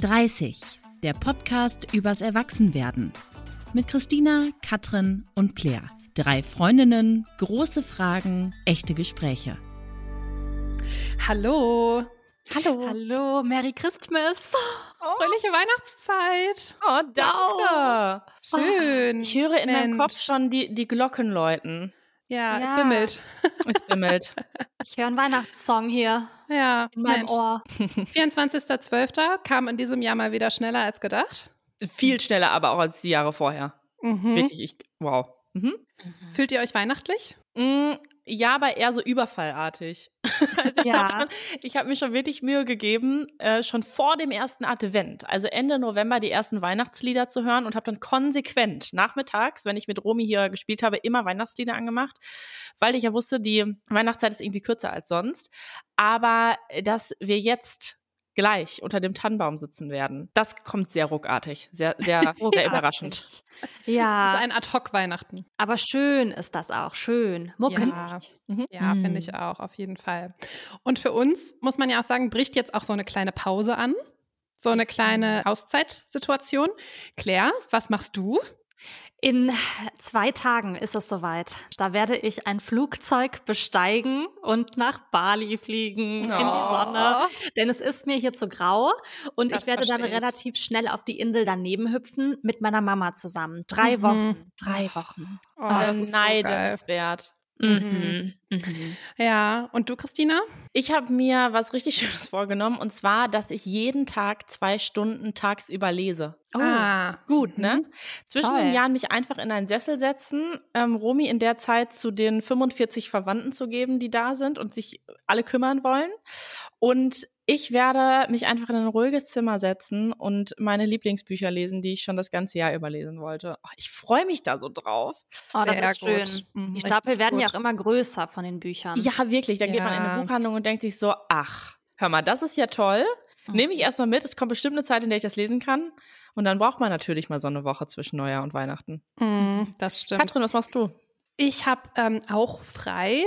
30, der Podcast übers Erwachsenwerden. Mit Christina, Katrin und Claire. Drei Freundinnen, große Fragen, echte Gespräche. Hallo. Hallo. Hallo, Merry Christmas. Oh. Fröhliche Weihnachtszeit. Oh, danke. Schön. Ich höre in Mensch. meinem Kopf schon die, die Glocken läuten. Ja, ja, es bimmelt. Es bimmelt. Ich höre einen Weihnachtssong hier. Ja, in meinem Mensch. Ohr. 24.12. kam in diesem Jahr mal wieder schneller als gedacht. Viel schneller, aber auch als die Jahre vorher. Mhm. Wirklich, ich, wow. Mhm. Fühlt ihr euch weihnachtlich? Ja, aber eher so überfallartig. Also ja. ich habe hab mir schon wirklich Mühe gegeben, äh, schon vor dem ersten Advent, also Ende November, die ersten Weihnachtslieder zu hören und habe dann konsequent nachmittags, wenn ich mit Romy hier gespielt habe, immer Weihnachtslieder angemacht, weil ich ja wusste, die Weihnachtszeit ist irgendwie kürzer als sonst. Aber äh, dass wir jetzt gleich unter dem Tannenbaum sitzen werden. Das kommt sehr ruckartig, sehr, sehr, sehr überraschend. Ja. Das ist ein Ad-Hoc-Weihnachten. Aber schön ist das auch, schön. Muckelig. Ja, mhm. ja mhm. finde ich auch, auf jeden Fall. Und für uns, muss man ja auch sagen, bricht jetzt auch so eine kleine Pause an. So eine kleine mhm. Auszeitsituation. Claire, was machst du? In zwei Tagen ist es soweit. Da werde ich ein Flugzeug besteigen und nach Bali fliegen oh. in die Sonne. Denn es ist mir hier zu grau und das ich werde dann relativ schnell auf die Insel daneben hüpfen mit meiner Mama zusammen. Drei mhm. Wochen. Drei Wochen. Oh, das ist neidenswert. So Mhm. Mhm. mhm. Ja, und du, Christina? Ich habe mir was richtig Schönes vorgenommen und zwar, dass ich jeden Tag zwei Stunden tagsüber lese. Oh, ah, gut, ne? Mhm. Zwischen Toll. den Jahren mich einfach in einen Sessel setzen, ähm, Romy in der Zeit zu den 45 Verwandten zu geben, die da sind und sich alle kümmern wollen. Und ich werde mich einfach in ein ruhiges Zimmer setzen und meine Lieblingsbücher lesen, die ich schon das ganze Jahr überlesen wollte. Oh, ich freue mich da so drauf. Oh, das Sehr ist schön. Gut. Mhm. Die Stapel werden gut. ja auch immer größer von den Büchern. Ja, wirklich. Dann ja. geht man in eine Buchhandlung und denkt sich so, ach, hör mal, das ist ja toll. Mhm. Nehme ich erstmal mit. Es kommt bestimmt eine Zeit, in der ich das lesen kann. Und dann braucht man natürlich mal so eine Woche zwischen Neujahr und Weihnachten. Mhm, das stimmt. Katrin, was machst du? Ich habe ähm, auch frei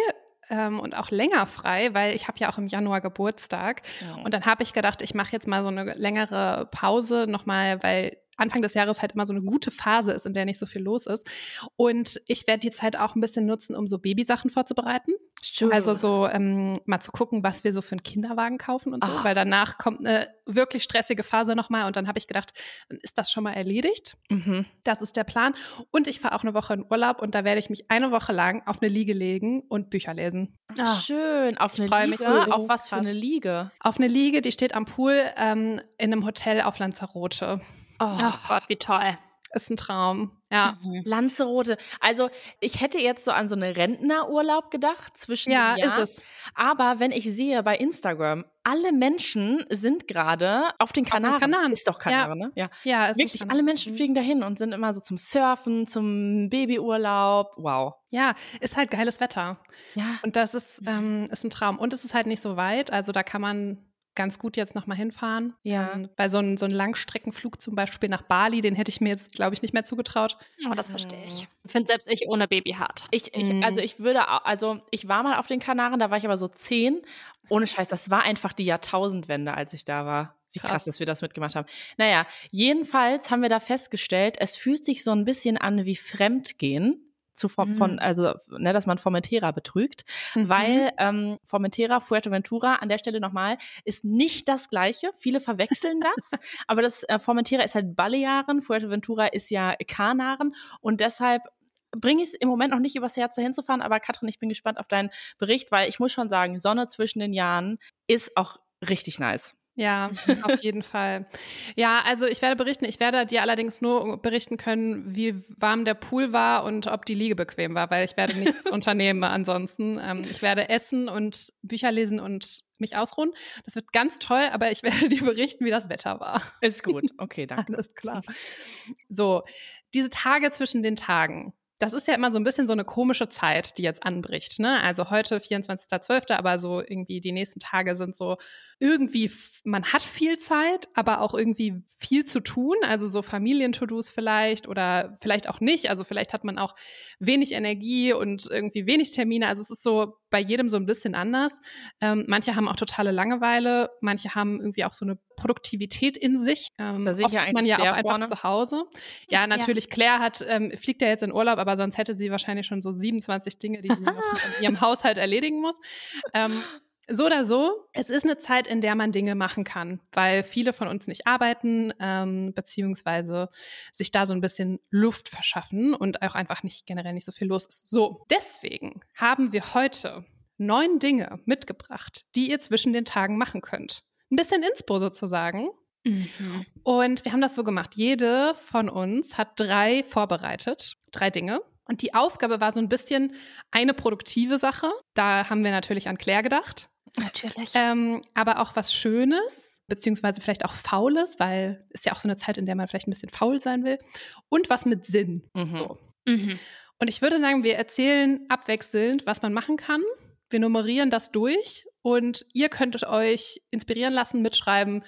ähm, und auch länger frei, weil ich habe ja auch im Januar Geburtstag. Ja. Und dann habe ich gedacht, ich mache jetzt mal so eine längere Pause nochmal, weil Anfang des Jahres halt immer so eine gute Phase ist, in der nicht so viel los ist. Und ich werde die Zeit auch ein bisschen nutzen, um so Babysachen vorzubereiten. Sure. Also so ähm, mal zu gucken, was wir so für einen Kinderwagen kaufen und so, Ach. weil danach kommt eine wirklich stressige Phase nochmal und dann habe ich gedacht, dann ist das schon mal erledigt. Mhm. Das ist der Plan. Und ich fahre auch eine Woche in Urlaub und da werde ich mich eine Woche lang auf eine Liege legen und Bücher lesen. Ach, schön, auf eine Liege. So auf was für eine Liege? Auf eine Liege, die steht am Pool ähm, in einem Hotel auf Lanzarote. Oh. Ach Gott, wie toll. Ist ein Traum. Ja. Mhm. Lanzarote. Also, ich hätte jetzt so an so einen Rentnerurlaub gedacht zwischen Ja, ist es. Aber wenn ich sehe bei Instagram, alle Menschen sind gerade auf den Kanaren. Auf den Kanaren. Ist doch Kanaren, ja. ne? Ja. Ja, ist Wirklich, alle Menschen mhm. fliegen dahin und sind immer so zum Surfen, zum Babyurlaub. Wow. Ja, ist halt geiles Wetter. Ja. Und das ist, ähm, ist ein Traum. Und es ist halt nicht so weit. Also, da kann man ganz gut jetzt nochmal hinfahren. Ja. Ähm, weil so ein, so ein Langstreckenflug zum Beispiel nach Bali, den hätte ich mir jetzt, glaube ich, nicht mehr zugetraut. Oh, das verstehe ich. Ich finde selbst ich ohne Baby hart. Ich, ich, mhm. also ich würde, also ich war mal auf den Kanaren, da war ich aber so zehn. Ohne Scheiß, das war einfach die Jahrtausendwende, als ich da war. Wie krass, krass, dass wir das mitgemacht haben. Naja, jedenfalls haben wir da festgestellt, es fühlt sich so ein bisschen an wie Fremdgehen zu von, mhm. also ne, dass man Formentera betrügt, mhm. weil ähm, Formentera, Fuerteventura an der Stelle nochmal ist nicht das gleiche. Viele verwechseln das, aber das äh, Formentera ist halt Balearen, Fuerteventura ist ja Kanaren und deshalb bringe ich es im Moment noch nicht übers Herz dahin zu fahren, aber Katrin, ich bin gespannt auf deinen Bericht, weil ich muss schon sagen, Sonne zwischen den Jahren ist auch richtig nice. Ja, auf jeden Fall. Ja, also ich werde berichten. Ich werde dir allerdings nur berichten können, wie warm der Pool war und ob die Liege bequem war, weil ich werde nichts unternehmen ansonsten. Ähm, ich werde essen und Bücher lesen und mich ausruhen. Das wird ganz toll, aber ich werde dir berichten, wie das Wetter war. Ist gut. Okay, danke. Alles klar. So, diese Tage zwischen den Tagen das ist ja immer so ein bisschen so eine komische Zeit, die jetzt anbricht. Ne? Also heute 24.12., aber so irgendwie die nächsten Tage sind so irgendwie, man hat viel Zeit, aber auch irgendwie viel zu tun. Also so Familien-To-Dos vielleicht oder vielleicht auch nicht. Also vielleicht hat man auch wenig Energie und irgendwie wenig Termine. Also es ist so bei jedem so ein bisschen anders. Ähm, manche haben auch totale Langeweile, manche haben irgendwie auch so eine Produktivität in sich. Ähm, da sehe ich ja ist man ja auch einfach vorne. zu Hause. Ja, natürlich, Claire hat, ähm, fliegt ja jetzt in Urlaub, aber sonst hätte sie wahrscheinlich schon so 27 Dinge, die sie in ihrem Haushalt erledigen muss. Ähm, so oder so, es ist eine Zeit, in der man Dinge machen kann, weil viele von uns nicht arbeiten, ähm, beziehungsweise sich da so ein bisschen Luft verschaffen und auch einfach nicht generell nicht so viel los ist. So, deswegen haben wir heute neun Dinge mitgebracht, die ihr zwischen den Tagen machen könnt. Ein bisschen Inspo sozusagen. Mhm. Und wir haben das so gemacht. Jede von uns hat drei vorbereitet, drei Dinge. Und die Aufgabe war so ein bisschen eine produktive Sache. Da haben wir natürlich an Claire gedacht. Natürlich. Ähm, aber auch was Schönes, beziehungsweise vielleicht auch Faules, weil es ja auch so eine Zeit, in der man vielleicht ein bisschen faul sein will. Und was mit Sinn. Mhm. So. Mhm. Und ich würde sagen, wir erzählen abwechselnd, was man machen kann. Wir nummerieren das durch und ihr könntet euch inspirieren lassen, mitschreiben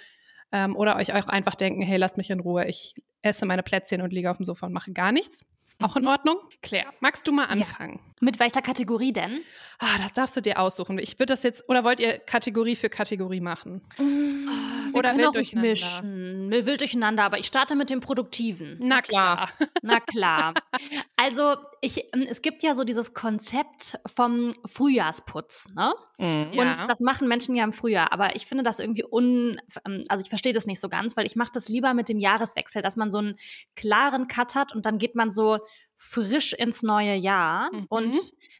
ähm, oder euch auch einfach denken, hey, lasst mich in Ruhe, ich esse meine Plätzchen und liege auf dem Sofa und mache gar nichts. Ist auch in Mhm. Ordnung. Claire, magst du mal anfangen? Mit welcher Kategorie denn? Ah, das darfst du dir aussuchen. Ich würde das jetzt, oder wollt ihr Kategorie für Kategorie machen? Wir Oder können wild durcheinander. mischen. Wir wild durcheinander, aber ich starte mit dem Produktiven. Na klar. Na klar. Also, ich, ähm, es gibt ja so dieses Konzept vom Frühjahrsputz, ne? Ja. Und das machen Menschen ja im Frühjahr, aber ich finde das irgendwie un, ähm, also ich verstehe das nicht so ganz, weil ich mache das lieber mit dem Jahreswechsel, dass man so einen klaren Cut hat und dann geht man so frisch ins neue Jahr. Mhm. Und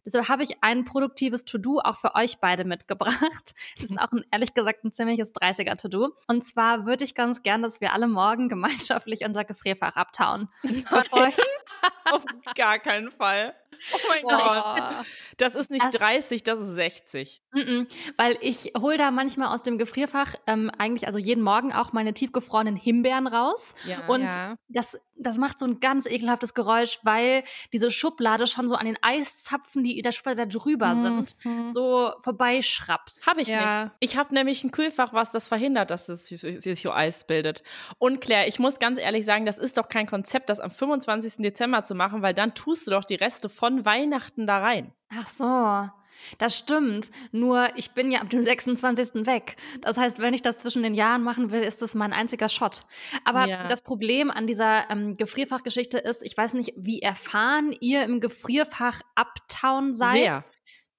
deshalb habe ich ein produktives To-Do auch für euch beide mitgebracht. Das ist auch ein, ehrlich gesagt ein ziemliches 30er-To-Do. Und zwar würde ich ganz gern, dass wir alle morgen gemeinschaftlich unser Gefrierfach abtauen. Ich, Auf gar keinen Fall. Oh mein Gott. Boah. Das ist nicht Das- 30, das ist 60. Mm -mm, weil ich hole da manchmal aus dem Gefrierfach ähm, eigentlich also jeden Morgen auch meine tiefgefrorenen Himbeeren raus. Ja. Und Ja. das, das macht so ein ganz ekelhaftes Geräusch, weil diese Schublade schon so an den Eiszapfen, die in der Schublade da drüber sind, Mhm. so vorbeischrappt. Habe ich Ja. nicht. Ich habe nämlich ein Kühlfach, was das verhindert, dass es sich so Eis bildet. Und Claire, ich muss ganz ehrlich sagen, das ist doch kein Konzept, das am 25. Dezember zu machen, weil dann tust du doch die Reste von Weihnachten da rein. Ach so. Das stimmt. Nur ich bin ja ab dem 26. weg. Das heißt, wenn ich das zwischen den Jahren machen will, ist das mein einziger Shot. Aber Ja. das Problem an dieser ähm, Gefrierfachgeschichte ist, ich weiß nicht, wie erfahren ihr im Gefrierfach Uptown seid. Sehr.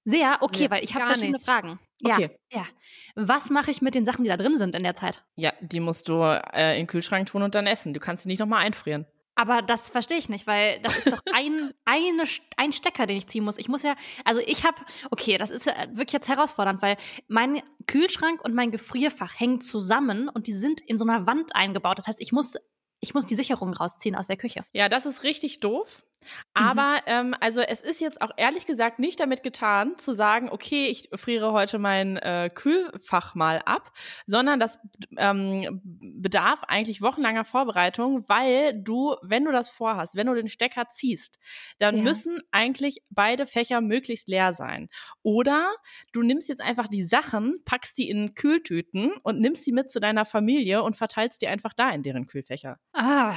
Sehr? Okay, Sehr. weil ich habe verschiedene nicht. Fragen. Okay. Ja, ja. Was mache ich mit den Sachen, die da drin sind in der Zeit? Ja, die musst du äh, in den Kühlschrank tun und dann essen. Du kannst sie nicht nochmal einfrieren. Aber das verstehe ich nicht, weil das ist doch ein, eine, ein Stecker, den ich ziehen muss. Ich muss ja, also ich habe, okay, das ist ja wirklich jetzt herausfordernd, weil mein Kühlschrank und mein Gefrierfach hängen zusammen und die sind in so einer Wand eingebaut. Das heißt, ich muss, ich muss die Sicherung rausziehen aus der Küche. Ja, das ist richtig doof. Aber ähm, also es ist jetzt auch ehrlich gesagt nicht damit getan, zu sagen, okay, ich friere heute mein äh, Kühlfach mal ab, sondern das ähm, bedarf eigentlich wochenlanger Vorbereitung, weil du, wenn du das vorhast, wenn du den Stecker ziehst, dann Ja. müssen eigentlich beide Fächer möglichst leer sein. Oder du nimmst jetzt einfach die Sachen, packst die in Kühltüten und nimmst die mit zu deiner Familie und verteilst die einfach da in deren Kühlfächer. Ah,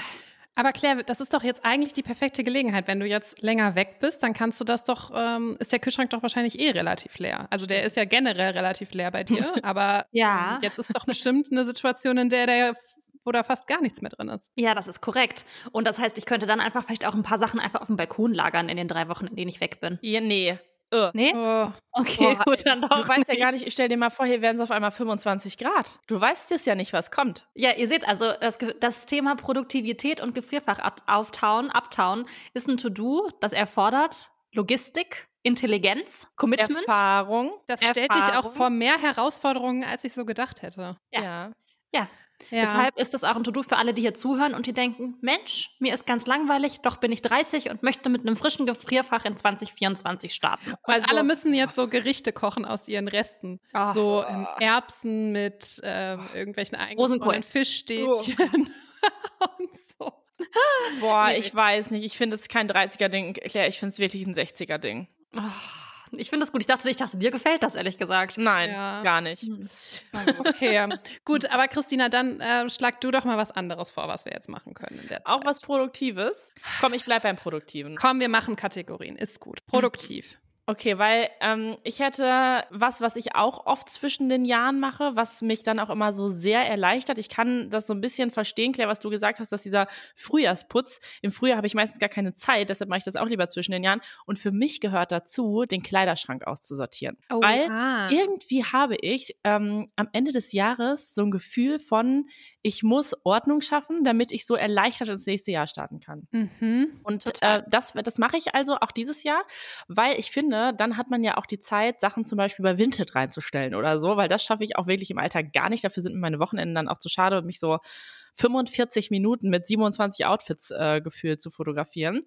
Aber Claire, das ist doch jetzt eigentlich die perfekte Gelegenheit. Wenn du jetzt länger weg bist, dann kannst du das doch, ähm, ist der Kühlschrank doch wahrscheinlich eh relativ leer. Also der ist ja generell relativ leer bei dir, aber Ja. ähm, jetzt ist doch bestimmt eine Situation, in der der, wo da fast gar nichts mehr drin ist. ja, das ist korrekt. Und das heißt, ich könnte dann einfach vielleicht auch ein paar Sachen einfach auf dem Balkon lagern in den drei Wochen, in denen ich weg bin. Ja, nee. Äh. Nee? Oh. Okay, Boah, gut, dann doch. Du weißt ja gar nicht, ich stell dir mal vor, hier wären es auf einmal 25 Grad. Du weißt jetzt ja nicht, was kommt. Ja, ihr seht also, das, das Thema Produktivität und Gefrierfach auftauen, abtauen ist ein To-Do, das erfordert Logistik, Intelligenz, Commitment. Erfahrung. Das stellt dich auch Erfahrung. vor mehr Herausforderungen, als ich so gedacht hätte. Ja. Ja. Ja. Ja. Deshalb ist das auch ein To-Do für alle, die hier zuhören und die denken, Mensch, mir ist ganz langweilig, doch bin ich 30 und möchte mit einem frischen Gefrierfach in 2024 starten. Und Also- alle müssen jetzt so Gerichte kochen aus ihren Resten. Ach. so ähm, Erbsen mit ähm, irgendwelchen Rosenkohl. eingefrorenen Fischstäbchen und so. Boah, ich weiß nicht. Ich finde es kein 30er-Ding, Claire. Ich finde es wirklich ein 60er-Ding. Oh, ich finde das gut. Ich dachte, ich dachte, dir gefällt das, ehrlich gesagt. Nein, Ja. gar nicht. Okay, ähm, gut, aber Christina, dann äh, schlag du doch mal was anderes vor, was wir jetzt machen können in der Zeit. Auch was Produktives. Komm, ich bleib beim Produktiven. Komm, wir machen Kategorien. Ist gut. Produktiv. Okay, weil ähm, ich hätte was, was ich auch oft zwischen den Jahren mache, was mich dann auch immer so sehr erleichtert. Ich kann das so ein bisschen verstehen, Claire, was du gesagt hast, dass dieser Frühjahrsputz, im Frühjahr habe ich meistens gar keine Zeit, deshalb mache ich das auch lieber zwischen den Jahren. Und für mich gehört dazu, den Kleiderschrank auszusortieren. Oh, weil ah. irgendwie habe ich ähm, am Ende des Jahres so ein Gefühl von, ich muss Ordnung schaffen, damit ich so erleichtert ins nächste Jahr starten kann. Mhm, und äh, das, das mache ich also auch dieses Jahr, weil ich finde, dann hat man ja auch die Zeit, Sachen zum Beispiel bei Vinted reinzustellen oder so, weil das schaffe ich auch wirklich im Alltag gar nicht. Dafür sind mir meine Wochenenden dann auch zu schade, mich so 45 Minuten mit 27 Outfits äh, gefühlt zu fotografieren.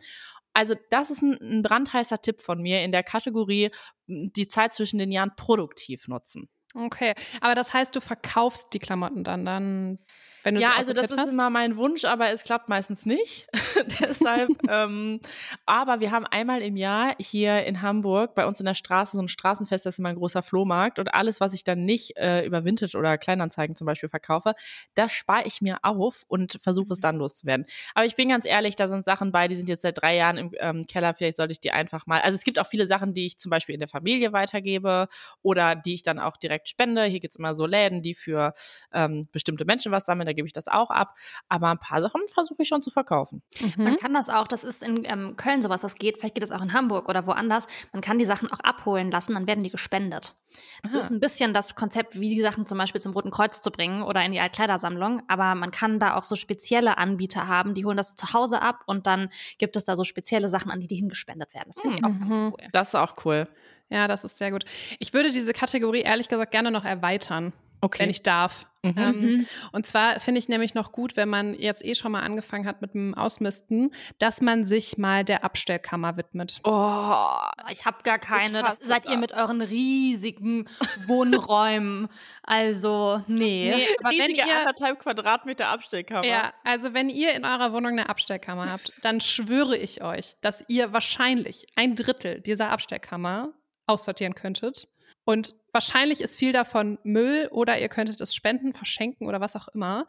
Also das ist ein, ein brandheißer Tipp von mir in der Kategorie die Zeit zwischen den Jahren produktiv nutzen. Okay, aber das heißt, du verkaufst die Klamotten dann, dann wenn du ja, also das hast? ist immer mein Wunsch, aber es klappt meistens nicht. Deshalb, ähm, aber wir haben einmal im Jahr hier in Hamburg bei uns in der Straße so ein Straßenfest, das ist immer ein großer Flohmarkt und alles, was ich dann nicht äh, über Vintage oder Kleinanzeigen zum Beispiel verkaufe, das spare ich mir auf und versuche es mhm. dann loszuwerden. Aber ich bin ganz ehrlich, da sind Sachen bei, die sind jetzt seit drei Jahren im ähm, Keller, vielleicht sollte ich die einfach mal, also es gibt auch viele Sachen, die ich zum Beispiel in der Familie weitergebe oder die ich dann auch direkt spende. Hier gibt es immer so Läden, die für ähm, bestimmte Menschen was sammeln da gebe ich das auch ab. Aber ein paar Sachen versuche ich schon zu verkaufen. Mhm. Man kann das auch, das ist in ähm, Köln sowas, das geht, vielleicht geht es auch in Hamburg oder woanders. Man kann die Sachen auch abholen lassen, dann werden die gespendet. Das Aha. ist ein bisschen das Konzept, wie die Sachen zum Beispiel zum Roten Kreuz zu bringen oder in die Altkleidersammlung. Aber man kann da auch so spezielle Anbieter haben, die holen das zu Hause ab und dann gibt es da so spezielle Sachen, an die die hingespendet werden. Das finde ich auch mhm. ganz cool. Das ist auch cool. Ja, das ist sehr gut. Ich würde diese Kategorie ehrlich gesagt gerne noch erweitern. Okay. Wenn ich darf. Mhm. Ähm, mhm. und zwar finde ich nämlich noch gut, wenn man jetzt eh schon mal angefangen hat mit dem Ausmisten, dass man sich mal der Abstellkammer widmet. Oh, ich habe gar keine. Das seid ihr mit euren riesigen Wohnräumen. Also, nee. nee aber Riesige wenn ihr, anderthalb Quadratmeter Abstellkammer. Ja, also wenn ihr in eurer Wohnung eine Abstellkammer habt, dann schwöre ich euch, dass ihr wahrscheinlich ein Drittel dieser Abstellkammer aussortieren könntet. Und wahrscheinlich ist viel davon Müll oder ihr könntet es spenden, verschenken oder was auch immer.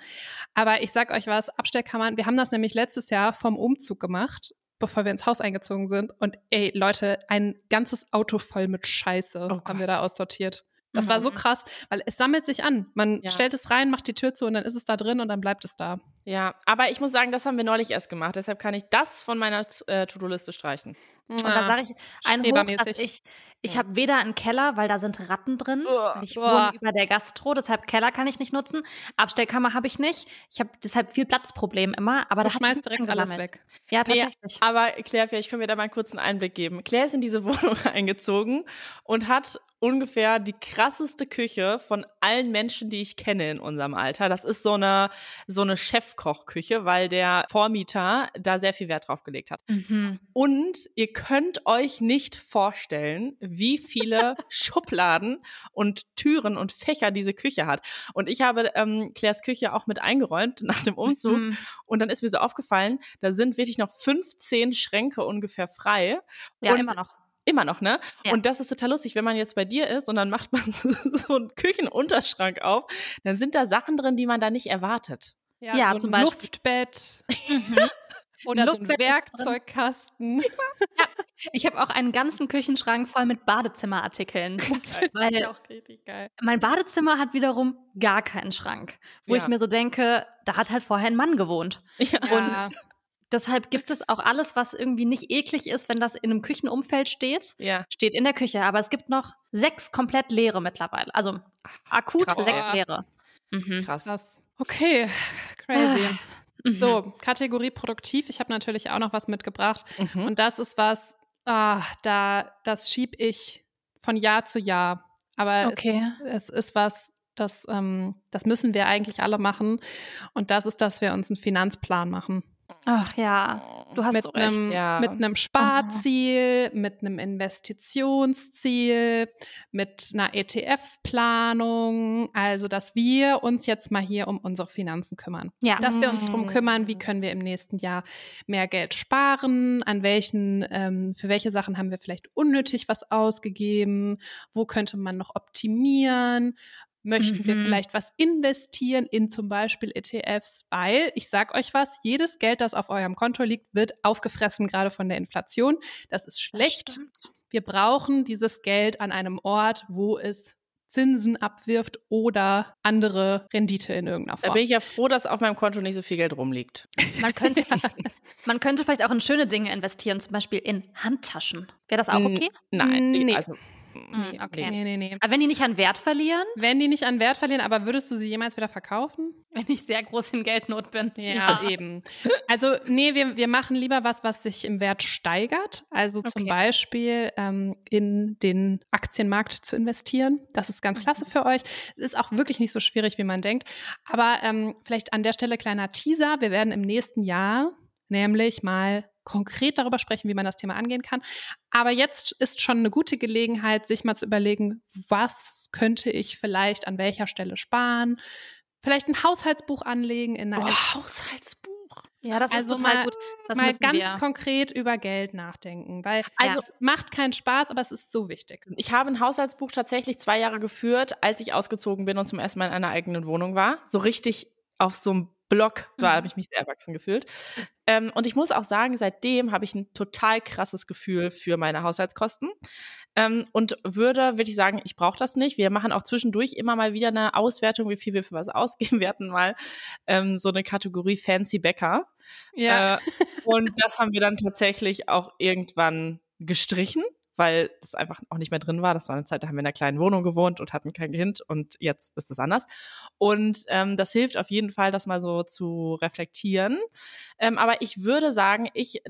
Aber ich sag euch was, Abstellkammern, wir haben das nämlich letztes Jahr vom Umzug gemacht, bevor wir ins Haus eingezogen sind. Und ey, Leute, ein ganzes Auto voll mit Scheiße oh haben wir da aussortiert. Das mhm. war so mhm. krass, weil es sammelt sich an. Man ja. stellt es rein, macht die Tür zu und dann ist es da drin und dann bleibt es da. Ja, aber ich muss sagen, das haben wir neulich erst gemacht. Deshalb kann ich das von meiner äh, To-Do-Liste streichen. Und da sage ich ein Hoch, dass ich, ich habe weder einen Keller, weil da sind Ratten drin. Oh, ich wohne über der Gastro, deshalb Keller kann ich nicht nutzen. Abstellkammer habe ich nicht. Ich habe deshalb viel Platzproblem immer. Aber du da schmeißt direkt alles weg. Ja, tatsächlich. Nee, aber Claire, vielleicht können wir da mal kurz einen Einblick geben. Claire ist in diese Wohnung eingezogen und hat ungefähr die krasseste Küche von allen Menschen, die ich kenne in unserem Alter. Das ist so eine, so eine Chefkochküche, weil der Vormieter da sehr viel Wert drauf gelegt hat. Mhm. Und ihr könnt euch nicht vorstellen, wie viele Schubladen und Türen und Fächer diese Küche hat. Und ich habe ähm, Claires Küche auch mit eingeräumt nach dem Umzug. Mhm. Und dann ist mir so aufgefallen, da sind wirklich noch 15 Schränke ungefähr frei. Ja, und immer noch. Immer noch, ne? Ja. Und das ist total lustig, wenn man jetzt bei dir ist und dann macht man so einen Küchenunterschrank auf, dann sind da Sachen drin, die man da nicht erwartet. Ja, ja so zum Beispiel. Luftbett. Mhm. Oder so ein Werkzeugkasten. ja, ich habe auch einen ganzen Küchenschrank voll mit Badezimmerartikeln. Das finde ich auch richtig geil. Mein Badezimmer hat wiederum gar keinen Schrank, wo ja. ich mir so denke, da hat halt vorher ein Mann gewohnt. Ja. Und Deshalb gibt es auch alles, was irgendwie nicht eklig ist, wenn das in einem Küchenumfeld steht, ja. steht in der Küche. Aber es gibt noch sechs komplett leere mittlerweile. Also akut Krass. sechs leere. Mhm. Krass. Krass. Okay, crazy. Mhm. So, Kategorie produktiv. Ich habe natürlich auch noch was mitgebracht. Mhm. Und das ist was, ah, da, das schieb ich von Jahr zu Jahr. Aber okay. es, es ist was, das, ähm, das müssen wir eigentlich alle machen. Und das ist, dass wir uns einen Finanzplan machen. Ach ja, du hast mit so recht, einem, ja. Mit einem Sparziel, Aha. mit einem Investitionsziel, mit einer ETF-Planung. Also, dass wir uns jetzt mal hier um unsere Finanzen kümmern. Ja. Dass wir uns darum kümmern, wie können wir im nächsten Jahr mehr Geld sparen, an welchen, ähm, für welche Sachen haben wir vielleicht unnötig was ausgegeben, wo könnte man noch optimieren, Möchten mhm. wir vielleicht was investieren in zum Beispiel ETFs? Weil, ich sag euch was, jedes Geld, das auf eurem Konto liegt, wird aufgefressen, gerade von der Inflation. Das ist schlecht. Das wir brauchen dieses Geld an einem Ort, wo es Zinsen abwirft oder andere Rendite in irgendeiner Form. Da bin ich ja froh, dass auf meinem Konto nicht so viel Geld rumliegt. Man könnte, man könnte vielleicht auch in schöne Dinge investieren, zum Beispiel in Handtaschen. Wäre das auch okay? Nein, nee. also Mhm, okay. Nee, nee, nee. Aber wenn die nicht an Wert verlieren? Wenn die nicht an Wert verlieren, aber würdest du sie jemals wieder verkaufen? Wenn ich sehr groß in Geldnot bin. Ja, ja. eben. Also, nee, wir, wir machen lieber was, was sich im Wert steigert. Also okay. zum Beispiel ähm, in den Aktienmarkt zu investieren. Das ist ganz klasse mhm. für euch. Es ist auch wirklich nicht so schwierig, wie man denkt. Aber ähm, vielleicht an der Stelle kleiner Teaser. Wir werden im nächsten Jahr nämlich mal konkret darüber sprechen, wie man das Thema angehen kann. Aber jetzt ist schon eine gute Gelegenheit, sich mal zu überlegen, was könnte ich vielleicht an welcher Stelle sparen? Vielleicht ein Haushaltsbuch anlegen in einer oh, Haushaltsbuch. Ja, das also ist total mal, gut. Das mal ganz wir. konkret über Geld nachdenken, weil also ja. es macht keinen Spaß, aber es ist so wichtig. Ich habe ein Haushaltsbuch tatsächlich zwei Jahre geführt, als ich ausgezogen bin und zum ersten Mal in einer eigenen Wohnung war. So richtig auf so einem Block. Da mhm. habe ich mich sehr erwachsen gefühlt. Ähm, und ich muss auch sagen, seitdem habe ich ein total krasses Gefühl für meine Haushaltskosten. Ähm, und würde, würde ich sagen, ich brauche das nicht. Wir machen auch zwischendurch immer mal wieder eine Auswertung, wie viel wir für was ausgeben. Wir hatten mal ähm, so eine Kategorie Fancy Bäcker. Ja. Äh, und das haben wir dann tatsächlich auch irgendwann gestrichen weil das einfach auch nicht mehr drin war. Das war eine Zeit, da haben wir in einer kleinen Wohnung gewohnt und hatten kein Kind und jetzt ist es anders. Und ähm, das hilft auf jeden Fall, das mal so zu reflektieren. Ähm, aber ich würde sagen, ich,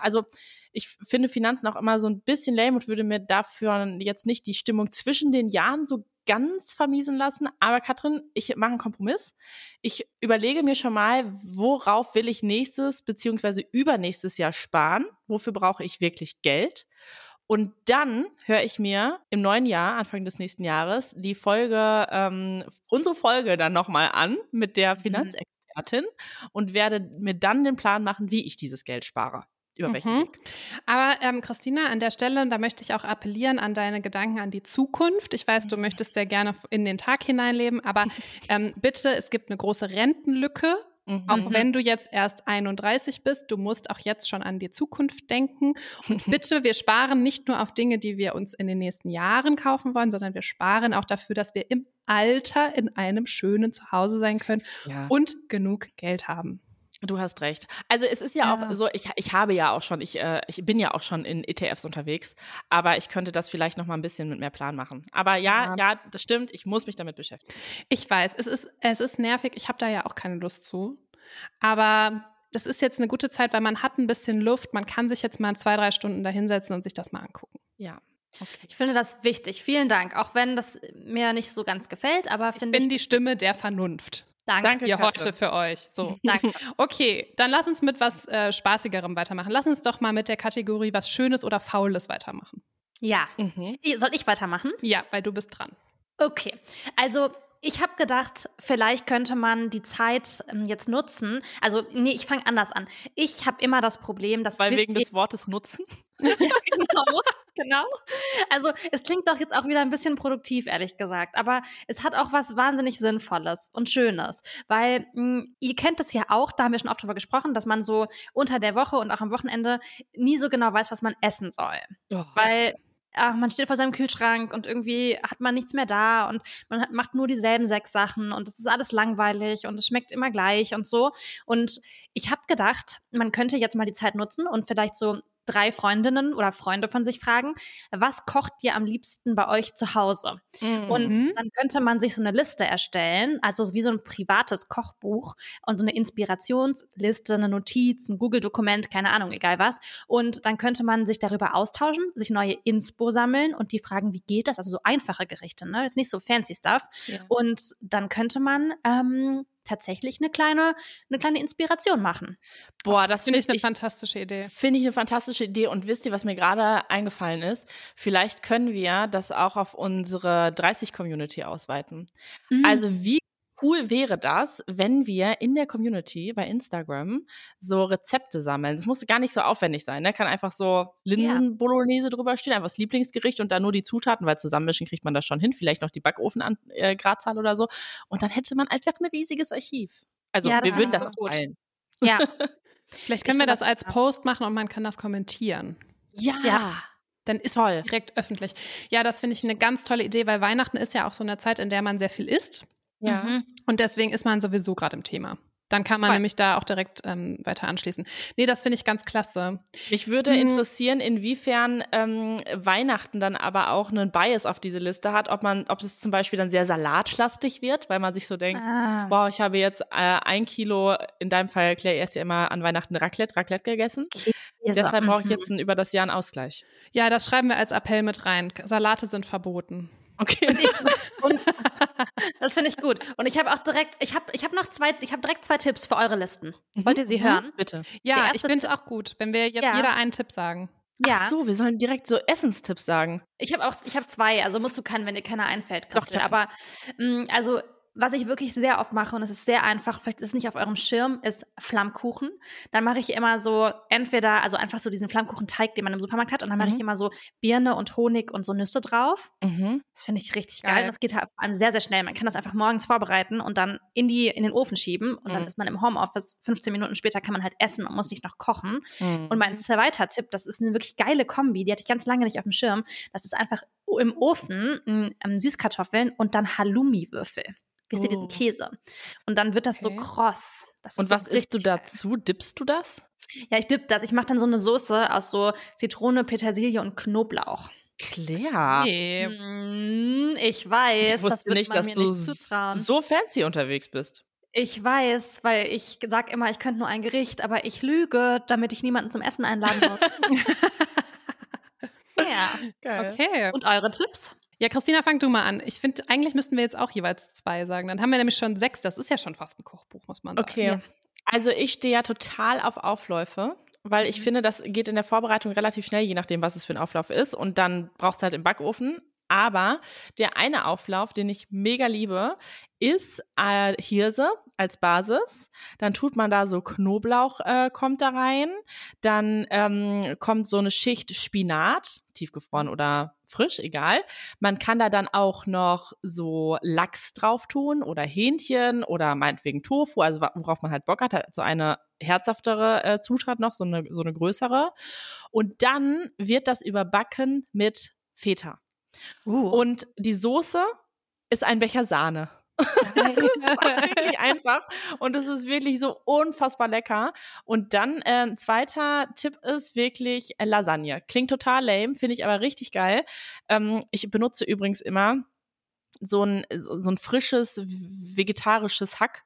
also ich finde Finanzen auch immer so ein bisschen lame und würde mir dafür jetzt nicht die Stimmung zwischen den Jahren so ganz vermiesen lassen. Aber Katrin, ich mache einen Kompromiss. Ich überlege mir schon mal, worauf will ich nächstes beziehungsweise übernächstes Jahr sparen? Wofür brauche ich wirklich Geld? Und dann höre ich mir im neuen Jahr, Anfang des nächsten Jahres, die Folge, ähm, unsere Folge dann nochmal an mit der mhm. Finanzexpertin mhm. und werde mir dann den Plan machen, wie ich dieses Geld spare. Über welchen mhm. Weg. Aber ähm, Christina, an der Stelle, da möchte ich auch appellieren an deine Gedanken an die Zukunft. Ich weiß, du möchtest sehr gerne in den Tag hineinleben, aber ähm, bitte, es gibt eine große Rentenlücke Mhm. Auch wenn du jetzt erst 31 bist, du musst auch jetzt schon an die Zukunft denken. Und bitte, wir sparen nicht nur auf Dinge, die wir uns in den nächsten Jahren kaufen wollen, sondern wir sparen auch dafür, dass wir im Alter in einem schönen Zuhause sein können ja. und genug Geld haben. Du hast recht. Also es ist ja, ja, auch so, ich, ich habe ja auch schon, ich, äh, ich bin ja auch schon in ETFs unterwegs, aber ich könnte das vielleicht noch mal ein bisschen mit mehr Plan machen. Aber ja, ja, ja das stimmt, ich muss mich damit beschäftigen. Ich weiß, es ist, es ist nervig, ich habe da ja auch keine Lust zu. Aber das ist jetzt eine gute Zeit, weil man hat ein bisschen Luft, man kann sich jetzt mal zwei, drei Stunden da hinsetzen und sich das mal angucken. Ja. Okay. Ich finde das wichtig. Vielen Dank. Auch wenn das mir nicht so ganz gefällt, aber finde ich. bin die Stimme der Vernunft. Danke, Danke hier heute für euch. So, danke. Okay, dann lass uns mit was äh, Spaßigerem weitermachen. Lass uns doch mal mit der Kategorie was Schönes oder Faules weitermachen. Ja. Mhm. Soll ich weitermachen? Ja, weil du bist dran. Okay. Also ich habe gedacht, vielleicht könnte man die Zeit ähm, jetzt nutzen. Also, nee, ich fange anders an. Ich habe immer das Problem, dass. Weil wegen des Wortes nutzen? ja, genau, genau. Also, es klingt doch jetzt auch wieder ein bisschen produktiv, ehrlich gesagt. Aber es hat auch was wahnsinnig Sinnvolles und Schönes. Weil, mh, hm, ihr kennt es ja auch, da haben wir schon oft drüber gesprochen, dass man so unter der Woche und auch am Wochenende nie so genau weiß, was man essen soll. Oh. Weil ach, man steht vor seinem Kühlschrank und irgendwie hat man nichts mehr da und man hat, macht nur dieselben sechs Sachen und es ist alles langweilig und es schmeckt immer gleich und so. Und ich habe gedacht, man könnte jetzt mal die Zeit nutzen und vielleicht so drei Freundinnen oder Freunde von sich fragen, was kocht ihr am liebsten bei euch zu Hause? Mhm. Und dann könnte man sich so eine Liste erstellen, also wie so ein privates Kochbuch und so eine Inspirationsliste, eine Notiz, ein Google-Dokument, keine Ahnung, egal was. Und dann könnte man sich darüber austauschen, sich neue Inspo sammeln und die fragen, wie geht das? Also so einfache Gerichte, ne? Jetzt nicht so fancy Stuff. Ja. Und dann könnte man ähm, tatsächlich eine kleine, eine kleine Inspiration machen. Boah, das finde find ich eine fantastische Idee. Finde ich eine fantastische Idee. Und wisst ihr, was mir gerade eingefallen ist? Vielleicht können wir das auch auf unsere 30-Community ausweiten. Mhm. Also wie cool wäre das, wenn wir in der Community bei Instagram so Rezepte sammeln. Das muss gar nicht so aufwendig sein. Ne? Kann einfach so Linsen-Bolognese ja. drüber stehen, einfach das Lieblingsgericht und dann nur die Zutaten, weil zusammenmischen kriegt man das schon hin. Vielleicht noch die Backofengradzahl äh, oder so. Und dann hätte man einfach ein riesiges Archiv. Also ja, wir würden das auch teilen. Ja. Vielleicht können ich wir das als Post machen und man kann das kommentieren. Ja. ja. Dann ist Toll. es direkt öffentlich. Ja, das finde ich eine ganz tolle Idee, weil Weihnachten ist ja auch so eine Zeit, in der man sehr viel isst. Ja. Mhm. Und deswegen ist man sowieso gerade im Thema. Dann kann man Voll. nämlich da auch direkt ähm, weiter anschließen. Nee, das finde ich ganz klasse. Mich würde hm. interessieren, inwiefern ähm, Weihnachten dann aber auch einen Bias auf diese Liste hat, ob man, ob es zum Beispiel dann sehr salatlastig wird, weil man sich so denkt, ah. wow, ich habe jetzt äh, ein Kilo, in deinem Fall, Claire, erst ja immer an Weihnachten Raclette, Raclette gegessen. Okay. Deshalb brauche ich jetzt mhm. ein, über das Jahr einen Ausgleich. Ja, das schreiben wir als Appell mit rein. Salate sind verboten. Okay. Und ich, und das finde ich gut. Und ich habe auch direkt, ich habe ich hab noch zwei, ich habe direkt zwei Tipps für eure Listen. Mhm. Wollt ihr sie mhm. hören? Bitte. Ja, ich finde es auch gut, wenn wir jetzt ja. jeder einen Tipp sagen. Ja. Ach so, wir sollen direkt so Essenstipps sagen. Ich habe auch, ich habe zwei, also musst du keinen, wenn dir keiner einfällt, Christel. Doch, Aber mh, mm, also was ich wirklich sehr oft mache, und es ist sehr einfach, vielleicht ist es nicht auf eurem Schirm, ist Flammkuchen. Dann mache ich immer so, entweder, also einfach so diesen Flammkuchenteig, den man im Supermarkt hat, und dann mache mhm. ich immer so Birne und Honig und so Nüsse drauf. Mhm. Das finde ich richtig geil. geil. Das geht halt sehr, sehr schnell. Man kann das einfach morgens vorbereiten und dann in, die, in den Ofen schieben. Und mhm. dann ist man im Homeoffice. 15 Minuten später kann man halt essen und muss nicht noch kochen. Und mein mhm. zweiter Tipp, das ist eine wirklich geile Kombi, die hatte ich ganz lange nicht auf dem Schirm. Das ist einfach im Ofen ähm, Süßkartoffeln und dann Halloumi-Würfel. Wisst ihr, diesen oh. Käse. Und dann wird das okay. so kross. Das und was so isst du dazu? Dippst du das? Ja, ich dipp das. Ich mache dann so eine Soße aus so Zitrone, Petersilie und Knoblauch. Claire. Nee. Hm, ich weiß. Ich wusste das nicht, dass du nicht so fancy unterwegs bist. Ich weiß, weil ich sag immer, ich könnte nur ein Gericht, aber ich lüge, damit ich niemanden zum Essen einladen muss. ja. Geil. Okay. Und eure Tipps? Ja, Christina, fang du mal an. Ich finde, eigentlich müssten wir jetzt auch jeweils zwei sagen. Dann haben wir nämlich schon sechs. Das ist ja schon fast ein Kochbuch, muss man sagen. Okay. Ja. Also ich stehe ja total auf Aufläufe, weil ich mhm. finde, das geht in der Vorbereitung relativ schnell, je nachdem, was es für ein Auflauf ist. Und dann braucht es halt im Backofen. Aber der eine Auflauf, den ich mega liebe, ist äh, Hirse als Basis. Dann tut man da so Knoblauch, äh, kommt da rein. Dann ähm, kommt so eine Schicht Spinat, tiefgefroren oder frisch, egal. Man kann da dann auch noch so Lachs drauf tun oder Hähnchen oder meinetwegen Tofu, also worauf man halt Bock hat, halt so eine herzhaftere äh, Zutat noch, so eine, so eine größere. Und dann wird das überbacken mit Feta. Uh. Und die Soße ist ein Becher Sahne. das ist wirklich einfach und es ist wirklich so unfassbar lecker. Und dann äh, zweiter Tipp ist wirklich äh, Lasagne. Klingt total lame, finde ich aber richtig geil. Ähm, ich benutze übrigens immer so ein, so ein frisches vegetarisches Hack,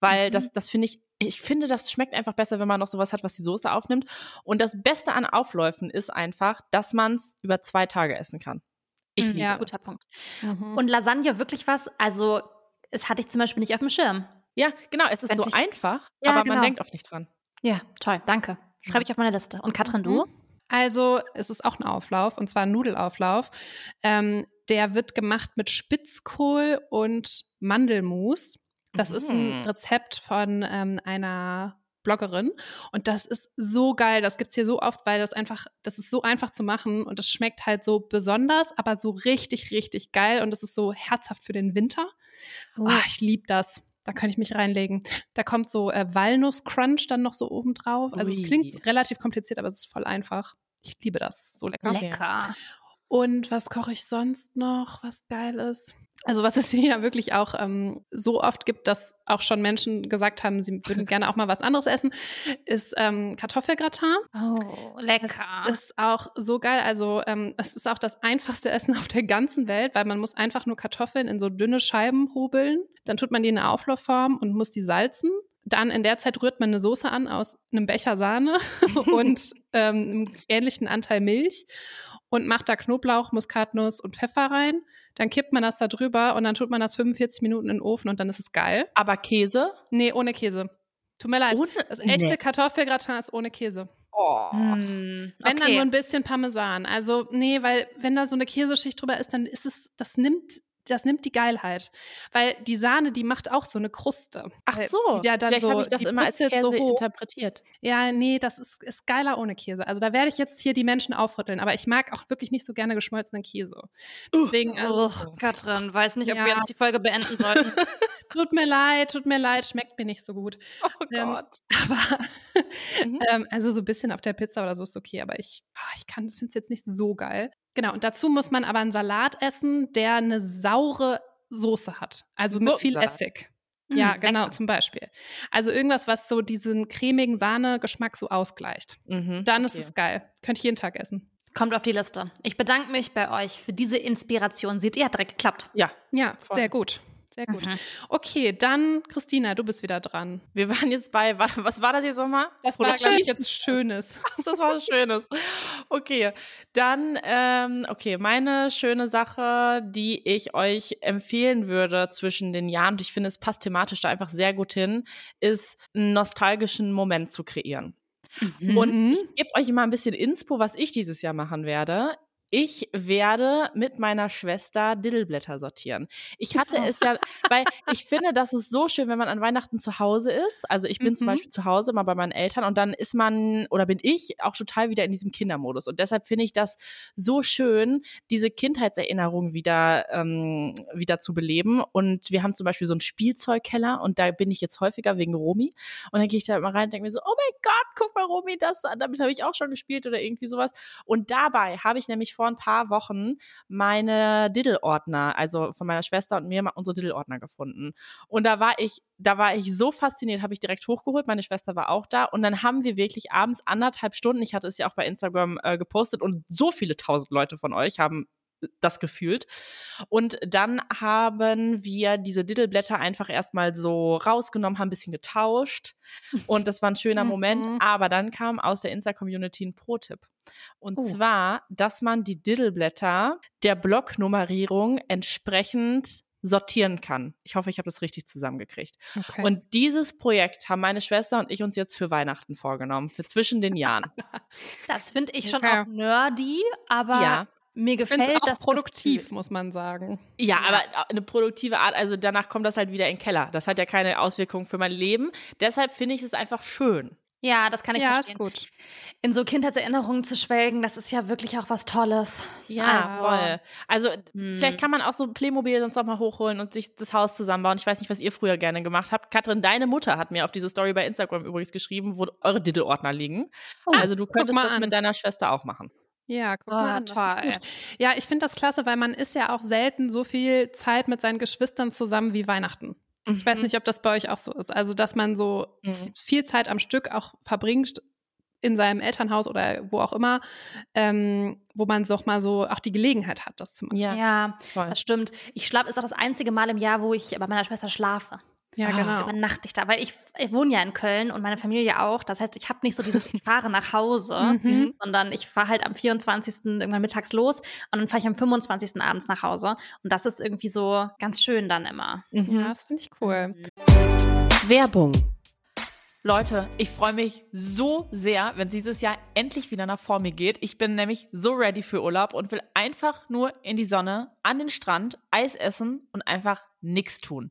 weil mhm. das, das finde ich ich finde, das schmeckt einfach besser, wenn man noch sowas hat, was die Soße aufnimmt. Und das Beste an Aufläufen ist einfach, dass man es über zwei Tage essen kann. Ich mhm, ja, guter Punkt. Mhm. Und Lasagne wirklich was? Also, es hatte ich zum Beispiel nicht auf dem Schirm. Ja, genau. Es ist Wenn so ich, einfach, ja, aber genau. man denkt oft nicht dran. Ja, toll. Danke. Schreibe ich auf meine Liste. Und Katrin, du? Mhm. Also, es ist auch ein Auflauf, und zwar ein Nudelauflauf. Ähm, der wird gemacht mit Spitzkohl und Mandelmus. Das mhm. ist ein mhm. Rezept von ähm, einer Bloggerin. Und das ist so geil. Das gibt es hier so oft, weil das einfach, das ist so einfach zu machen und es schmeckt halt so besonders, aber so richtig, richtig geil. Und es ist so herzhaft für den Winter. Oh. Oh, ich liebe das. Da könnte ich mich reinlegen. Da kommt so äh, Walnuss-Crunch dann noch so oben drauf. Also Ui. es klingt relativ kompliziert, aber es ist voll einfach. Ich liebe das. so lecker. Lecker. Und was koche ich sonst noch, was geil ist? Also was es hier ja wirklich auch ähm, so oft gibt, dass auch schon Menschen gesagt haben, sie würden gerne auch mal was anderes essen, ist ähm, Kartoffelgratin. Oh, lecker. Das ist auch so geil. Also ähm, es ist auch das einfachste Essen auf der ganzen Welt, weil man muss einfach nur Kartoffeln in so dünne Scheiben hobeln. Dann tut man die in eine Auflaufform und muss die salzen. Dann in der Zeit rührt man eine Soße an aus einem Becher Sahne und ähm, einem ähnlichen Anteil Milch und macht da Knoblauch, Muskatnuss und Pfeffer rein. Dann kippt man das da drüber und dann tut man das 45 Minuten in den Ofen und dann ist es geil. Aber Käse? Nee, ohne Käse. Tut mir leid. Ohne? Das echte nee. Kartoffelgratin ist ohne Käse. Oh. Hm, wenn dann nur ein bisschen Parmesan. Also, nee, weil wenn da so eine Käseschicht drüber ist, dann ist es, das nimmt das nimmt die Geilheit. Weil die Sahne, die macht auch so eine Kruste. Ach so, die da dann vielleicht so, habe ich das immer als Käse so interpretiert. Ja, nee, das ist, ist geiler ohne Käse. Also da werde ich jetzt hier die Menschen aufrütteln, aber ich mag auch wirklich nicht so gerne geschmolzenen Käse. Deswegen, also, Oh, Katrin, weiß nicht, ob Ja. wir jetzt die Folge beenden sollten. tut mir leid, tut mir leid, schmeckt mir nicht so gut. Oh Ähm, Gott. Aber Mhm. ähm, also so ein bisschen auf der Pizza oder so ist okay, aber ich, ah, ich kann, finde es jetzt nicht so geil. Genau, und dazu muss man aber einen Salat essen, der eine saure Soße hat. Also mit viel Gurkensalat. Essig. Ja, Mm, genau, lecker. zum Beispiel. Also irgendwas, was so diesen cremigen Sahne-Geschmack so ausgleicht. Mhm, Dann ist okay. es geil. Könnte ich jeden Tag essen. Kommt auf die Liste. Ich bedanke mich bei euch für diese Inspiration. Seht ihr, hat direkt geklappt. Ja, Ja, Voll. sehr gut. Sehr gut. Mhm. Okay, dann Christina, du bist wieder dran. wir waren jetzt bei, wa- was war das jetzt nochmal? Das war, glaube ich, jetzt Schönes. Das war Schönes. Okay, dann, ähm, okay, meine schöne Sache, die ich euch empfehlen würde zwischen den Jahren, und ich finde, es passt thematisch da einfach sehr gut hin, ist einen nostalgischen Moment zu kreieren. Und Mhm. ich gebe euch mal ein bisschen Inspo, was ich dieses Jahr machen werde. Ich werde mit meiner Schwester Diddleblätter sortieren. Ich hatte es ja, weil ich finde, das ist so schön, wenn man an Weihnachten zu Hause ist. Also ich bin zum Mhm. Beispiel zu Hause mal bei meinen Eltern und dann ist man oder bin ich auch total wieder in diesem Kindermodus. Und deshalb finde ich das so schön, diese Kindheitserinnerungen wieder, ähm, wieder zu beleben. Und wir haben zum Beispiel so einen Spielzeugkeller und da bin ich jetzt häufiger wegen Romy. Und dann gehe ich da immer rein und denke mir so, oh mein Gott, guck mal, Romy, das, damit habe ich auch schon gespielt oder irgendwie sowas. Und dabei habe ich nämlich vor ein paar Wochen meine Diddle-Ordner, also von meiner Schwester und mir, unsere Diddle-Ordner gefunden. Und da war ich, da war ich so fasziniert, habe ich direkt hochgeholt. Meine Schwester war auch da. Und dann haben wir wirklich abends anderthalb Stunden, ich hatte es ja auch bei Instagram äh, gepostet und so viele tausend Leute von euch haben das gefühlt. Und dann haben wir diese Diddleblätter einfach erstmal so rausgenommen, haben ein bisschen getauscht. Und das war ein schöner Moment. Mhm. Aber dann kam aus der Insta-Community ein Pro-Tipp. Und Oh. zwar, dass man die Diddleblätter der Blocknummerierung entsprechend sortieren kann. Ich hoffe, ich habe das richtig zusammengekriegt. Okay. Und dieses Projekt haben meine Schwester und ich uns jetzt für Weihnachten vorgenommen, für zwischen den Jahren. Das finde ich schon Okay. auch nerdy, aber Ja. Mir ich finde gefällt es auch das produktiv, Gefühl. muss man sagen. Ja, aber eine produktive Art, also danach kommt das halt wieder in den Keller. Das hat ja keine Auswirkungen für mein Leben. Deshalb finde ich es einfach schön. Ja, das kann ich ja, verstehen. ist gut. In so Kindheitserinnerungen zu schwelgen, das ist ja wirklich auch was Tolles. Ja, Also, voll. Also hm. vielleicht kann man auch so Playmobil sonst noch mal hochholen und sich das Haus zusammenbauen. Ich weiß nicht, was ihr früher gerne gemacht habt. Katrin, deine Mutter hat mir auf diese Story bei Instagram übrigens geschrieben, wo eure Diddle-Ordner liegen. Oh, also du könntest mal das an. mit deiner Schwester auch machen. Ja, guck Oh, mal an, das ist toll. gut. Ja, ich finde das klasse, weil man ist ja auch selten so viel Zeit mit seinen Geschwistern zusammen wie Weihnachten. Ich weiß nicht, ob das bei euch auch so ist. Also, dass man so Mhm. viel Zeit am Stück auch verbringt in seinem Elternhaus oder wo auch immer, ähm, wo man so auch mal so auch die Gelegenheit hat, das zu machen. Ja, Ja, das stimmt. Ich schlafe, ist auch das einzige Mal im Jahr, wo ich bei meiner Schwester schlafe. Ja, Ah, genau. Übernachte ich da, weil ich, ich wohne ja in Köln und meine Familie auch. Das heißt, ich habe nicht so dieses, ich fahre nach Hause, Mhm. sondern ich fahre halt am 24. irgendwann mittags los und dann fahre ich am 25. abends nach Hause. Und das ist irgendwie so ganz schön dann immer. Mhm. Ja, das finde ich cool. Werbung. Leute, ich freue mich so sehr, wenn dieses Jahr endlich wieder nach vor mir geht. Ich bin nämlich so ready für Urlaub und will einfach nur in die Sonne, an den Strand, Eis essen und einfach nichts tun.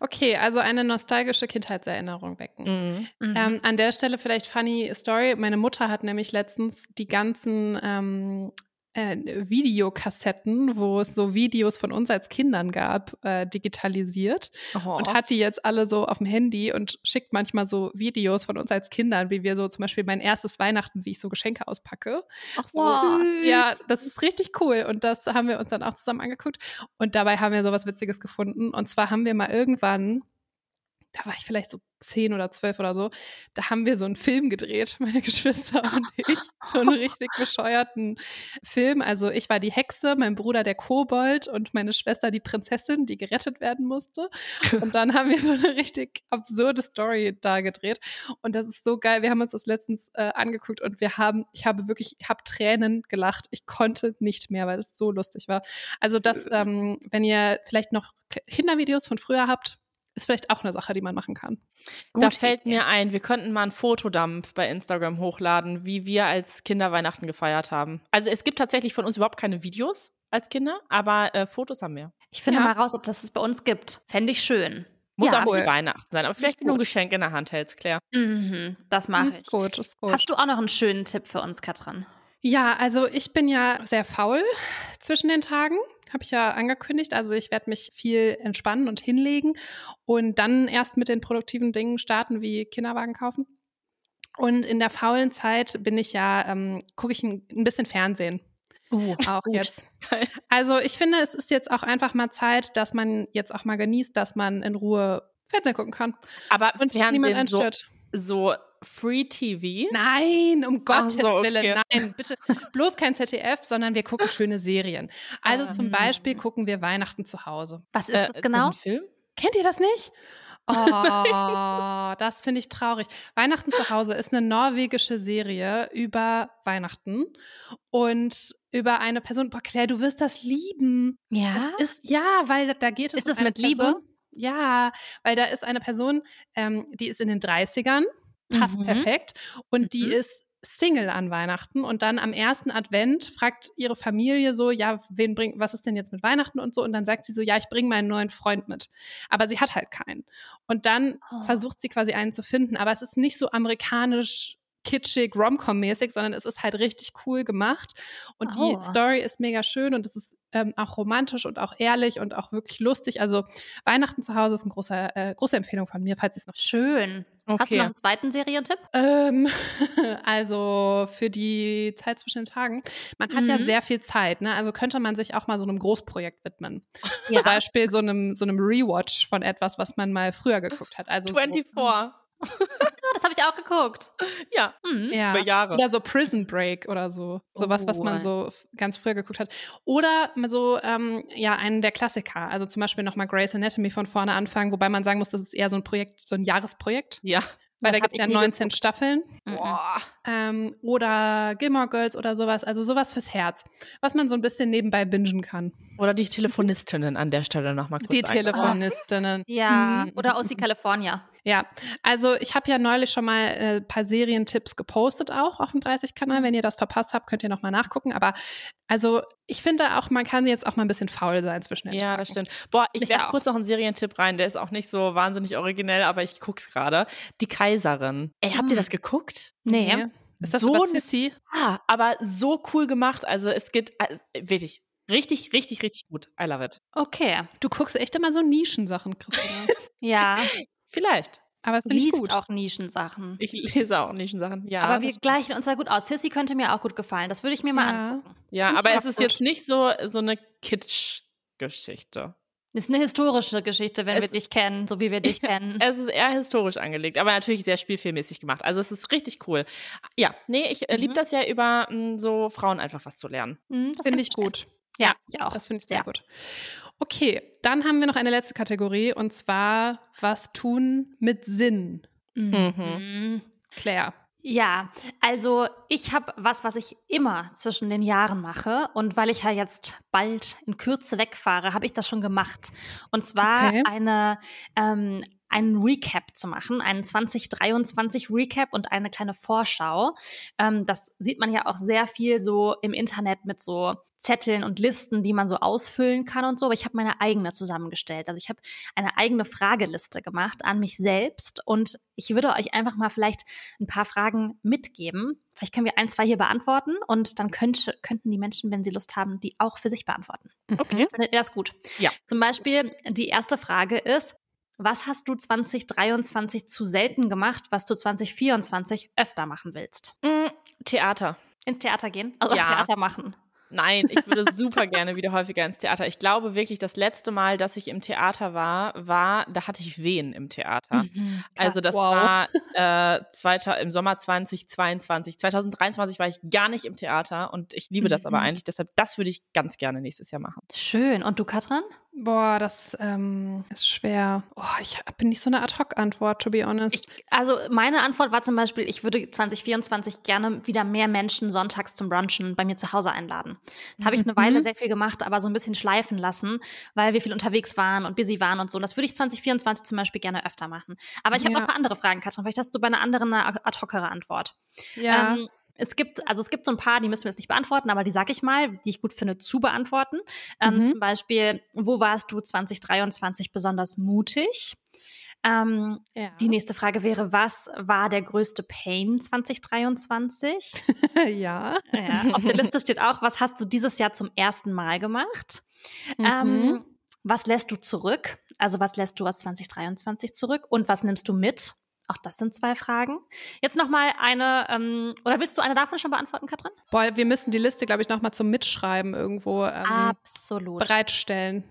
Okay, also eine nostalgische Kindheitserinnerung wecken. Mhm. Mhm. Ähm, an der Stelle vielleicht funny Story. Meine Mutter hat nämlich letztens die ganzen ähm, äh, Videokassetten, wo es so Videos von uns als Kindern gab, äh, digitalisiert oh. und hat die jetzt alle so auf dem Handy und schickt manchmal so Videos von uns als Kindern, wie wir so zum Beispiel mein erstes Weihnachten, wie ich so Geschenke auspacke. Ach so. Wow. Ja, das ist richtig cool und das haben wir uns dann auch zusammen angeguckt und dabei haben wir sowas Witziges gefunden und zwar haben wir mal irgendwann da war ich vielleicht so zehn oder zwölf oder so, da haben wir so einen Film gedreht, meine Geschwister und ich, so einen richtig bescheuerten Film. Also ich war die Hexe, mein Bruder der Kobold und meine Schwester die Prinzessin, die gerettet werden musste. Und dann haben wir so eine richtig absurde Story da gedreht. Und das ist so geil. Wir haben uns das letztens äh, angeguckt und wir haben, ich habe wirklich, ich habe Tränen gelacht. Ich konnte nicht mehr, weil es so lustig war. Also das, äh. ähm, wenn ihr vielleicht noch Kindervideos von früher habt, ist vielleicht auch eine Sache, die man machen kann. Gut, da fällt mir ein, wir könnten mal ein Fotodump bei Instagram hochladen, wie wir als Kinder Weihnachten gefeiert haben. Also es gibt tatsächlich von uns überhaupt keine Videos als Kinder, aber äh, Fotos haben wir. Ich finde ja. mal raus, ob das es bei uns gibt. Fände ich schön. Muss ja, auch cool. Weihnachten sein, aber vielleicht nur ein Geschenk in der Hand hältst, Claire. Mhm, das mache ich. Gut, ist gut. Hast du auch noch einen schönen Tipp für uns, Katrin? Ja, also ich bin ja sehr faul zwischen den Tagen habe ich ja angekündigt. Also ich werde mich viel entspannen und hinlegen und dann erst mit den produktiven Dingen starten, wie Kinderwagen kaufen. Und in der faulen Zeit bin ich ja, ähm, gucke ich ein, ein, bisschen Fernsehen. Uh, auch gut. jetzt. Also ich finde, es ist jetzt auch einfach mal Zeit, dass man jetzt auch mal genießt, dass man in Ruhe Fernsehen gucken kann. Aber und Fernsehen niemand einstört. So, so Free TV? Nein, um Gottes so, Willen, okay. nein, bitte bloß kein ZDF, sondern wir gucken schöne Serien. Also ah. zum Beispiel gucken wir Weihnachten zu Hause. Was ist äh, das genau? Ist das ein Film? Kennt ihr das nicht? Oh, das finde ich traurig. Weihnachten zu Hause ist eine norwegische Serie über Weihnachten und über eine Person. Boah, Claire, du wirst das lieben. Ja. Das ist, ja, weil da geht es ist um es mit Liebe? Ja, weil da ist eine Person, ähm, die ist in den 30ern passt mhm. perfekt. Und mhm. die ist Single an Weihnachten und dann am ersten Advent fragt ihre Familie so, ja, wen bringt, was ist denn jetzt mit Weihnachten und so? Und dann sagt sie so, ja, ich bringe meinen neuen Freund mit. Aber sie hat halt keinen. Und dann oh. versucht sie quasi einen zu finden. Aber es ist nicht so amerikanisch kitschig, romcom-mäßig, sondern es ist halt richtig cool gemacht. Und oh. die Story ist mega schön und es ist ähm, auch romantisch und auch ehrlich und auch wirklich lustig. Also Weihnachten zu Hause ist eine große, äh, große Empfehlung von mir, falls ihr es noch schön. Okay. Hast du noch einen zweiten Serientipp? Ähm, also für die Zeit zwischen den Tagen. Man hat mhm. ja sehr viel Zeit, ne? Also könnte man sich auch mal so einem Großprojekt widmen. Ja. Zum Beispiel so einem, so einem Rewatch von etwas, was man mal früher geguckt hat. Also 24. So, das habe ich auch geguckt. Ja, Mhm. Ja. über Jahre. Oder so Prison Break oder so. Sowas, was Oh. man so f- ganz früher geguckt hat. Oder mal so, ähm, ja, einen der Klassiker. Also zum Beispiel nochmal Grey's Anatomy von vorne anfangen, wobei man sagen muss, das ist eher so ein Projekt, so ein Jahresprojekt. ja. Weil Das da gibt es ja ich nie 19 geguckt. Staffeln. Mhm. Boah. Ähm, oder Gilmore Girls oder sowas. Also sowas fürs Herz. Was man so ein bisschen nebenbei bingen kann. Oder die Telefonistinnen an der Stelle nochmal kurz Die ein- Telefonistinnen. Ja, Mhm. oder OC California. Ja, also ich habe ja neulich schon mal äh, ein paar Serientipps gepostet auch auf dem 30-Kanal. Wenn ihr das verpasst habt, könnt ihr nochmal nachgucken. Aber also ich finde auch, man kann jetzt auch mal ein bisschen faul sein zwischen den Ja, Tagen. das stimmt. Boah, ich Ich werfe auch. kurz noch einen Serientipp rein, der ist auch nicht so wahnsinnig originell, aber ich guck's gerade. Die Kaiserin. Ey, habt ihr Hm. das geguckt? Nee. Nee. Ist das So so ein- Sissy? Ah, aber so cool gemacht. Also es geht äh, wirklich richtig, richtig, richtig gut. I love it. Okay. Du guckst echt immer so Nischensachen, Christina. Ja, Vielleicht. Aber du liest gut. auch Nischensachen. Ich lese auch nicht Sachen. Ja, Aber wir gleichen uns da gut aus. Sissy könnte mir auch gut gefallen. Das würde ich mir mal Ja. angucken. ja, aber es ist gut. jetzt nicht so, so eine Kitsch-Geschichte. Das ist eine historische Geschichte, wenn Es- wir dich kennen, so wie wir dich kennen. Es ist eher historisch angelegt, aber natürlich sehr spielfilmmäßig gemacht. Also es ist richtig cool. Ja, nee, ich äh, liebe Mhm. das ja über mh, so Frauen einfach was zu lernen. Hm, das Finde ich gut. Ja, ich auch. Das finde ich sehr Ja. gut. Okay, dann haben wir noch eine letzte Kategorie und zwar was tun mit Sinn. Mhm. Claire. Ja, also ich habe was, was ich immer zwischen den Jahren mache. Und weil ich ja jetzt bald in Kürze wegfahre, habe ich das schon gemacht. Und zwar Okay. eine, ähm, einen Recap zu machen, einen 2023 Recap und eine kleine Vorschau. Ähm, das sieht man ja auch sehr viel so im Internet mit so Zetteln und Listen, die man so ausfüllen kann und so. Aber ich habe meine eigene zusammengestellt. Also ich habe eine eigene Frageliste gemacht an mich selbst und ich würde euch einfach mal vielleicht ein paar Fragen mitgeben. Vielleicht können wir ein, zwei hier beantworten und dann könnte, könnten die Menschen, wenn sie Lust haben, die auch für sich beantworten. Okay. Findet ihr das gut? Ja. Zum Beispiel, die erste Frage ist, was hast du 2023 zu selten gemacht, was du 2024 öfter machen willst? Mm, Theater. In Theater gehen? Also Ja. Theater machen. Nein, ich würde super gerne wieder häufiger ins Theater. Ich glaube wirklich, das letzte Mal, dass ich im Theater war, war, da hatte ich Wehen im Theater. Mhm, Also das Wow. war äh, zweiter, im Sommer 2022. 2023 war ich gar nicht im Theater und ich liebe das aber Mhm. eigentlich. Deshalb, das würde ich ganz gerne nächstes Jahr machen. Schön. Und du, Katrin? Boah, das ähm, ist schwer. Oh, ich bin nicht so eine Ad-Hoc-Antwort, to be honest. Ich, also meine Antwort war zum Beispiel, ich würde 2024 gerne wieder mehr Menschen sonntags zum Brunchen bei mir zu Hause einladen. Das habe ich eine Mhm. Weile sehr viel gemacht, aber so ein bisschen schleifen lassen, weil wir viel unterwegs waren und busy waren und so. Und das würde ich 2024 zum Beispiel gerne öfter machen. Aber ich habe Ja. noch ein paar andere Fragen, Katrin. Vielleicht hast du bei einer anderen eine ad hocere Antwort. ja. Ähm, es gibt, also es gibt so ein paar, die müssen wir jetzt nicht beantworten, aber die sag ich mal, die ich gut finde zu beantworten. Ähm, Mhm. Zum Beispiel, wo warst du 2023 besonders mutig? Ähm, ja. die nächste Frage wäre, was war der größte Pain 2023? ja. Ja, auf der Liste steht auch, was hast du dieses Jahr zum ersten Mal gemacht? Mhm. Ähm, was lässt du zurück? Also was lässt du aus 2023 zurück? Und was nimmst du mit? Auch das sind zwei Fragen. Jetzt noch mal eine, ähm, oder willst du eine davon schon beantworten, Katrin? Boah, wir müssen die Liste, glaube ich, nochmal zum Mitschreiben irgendwo ähm, Absolut. bereitstellen.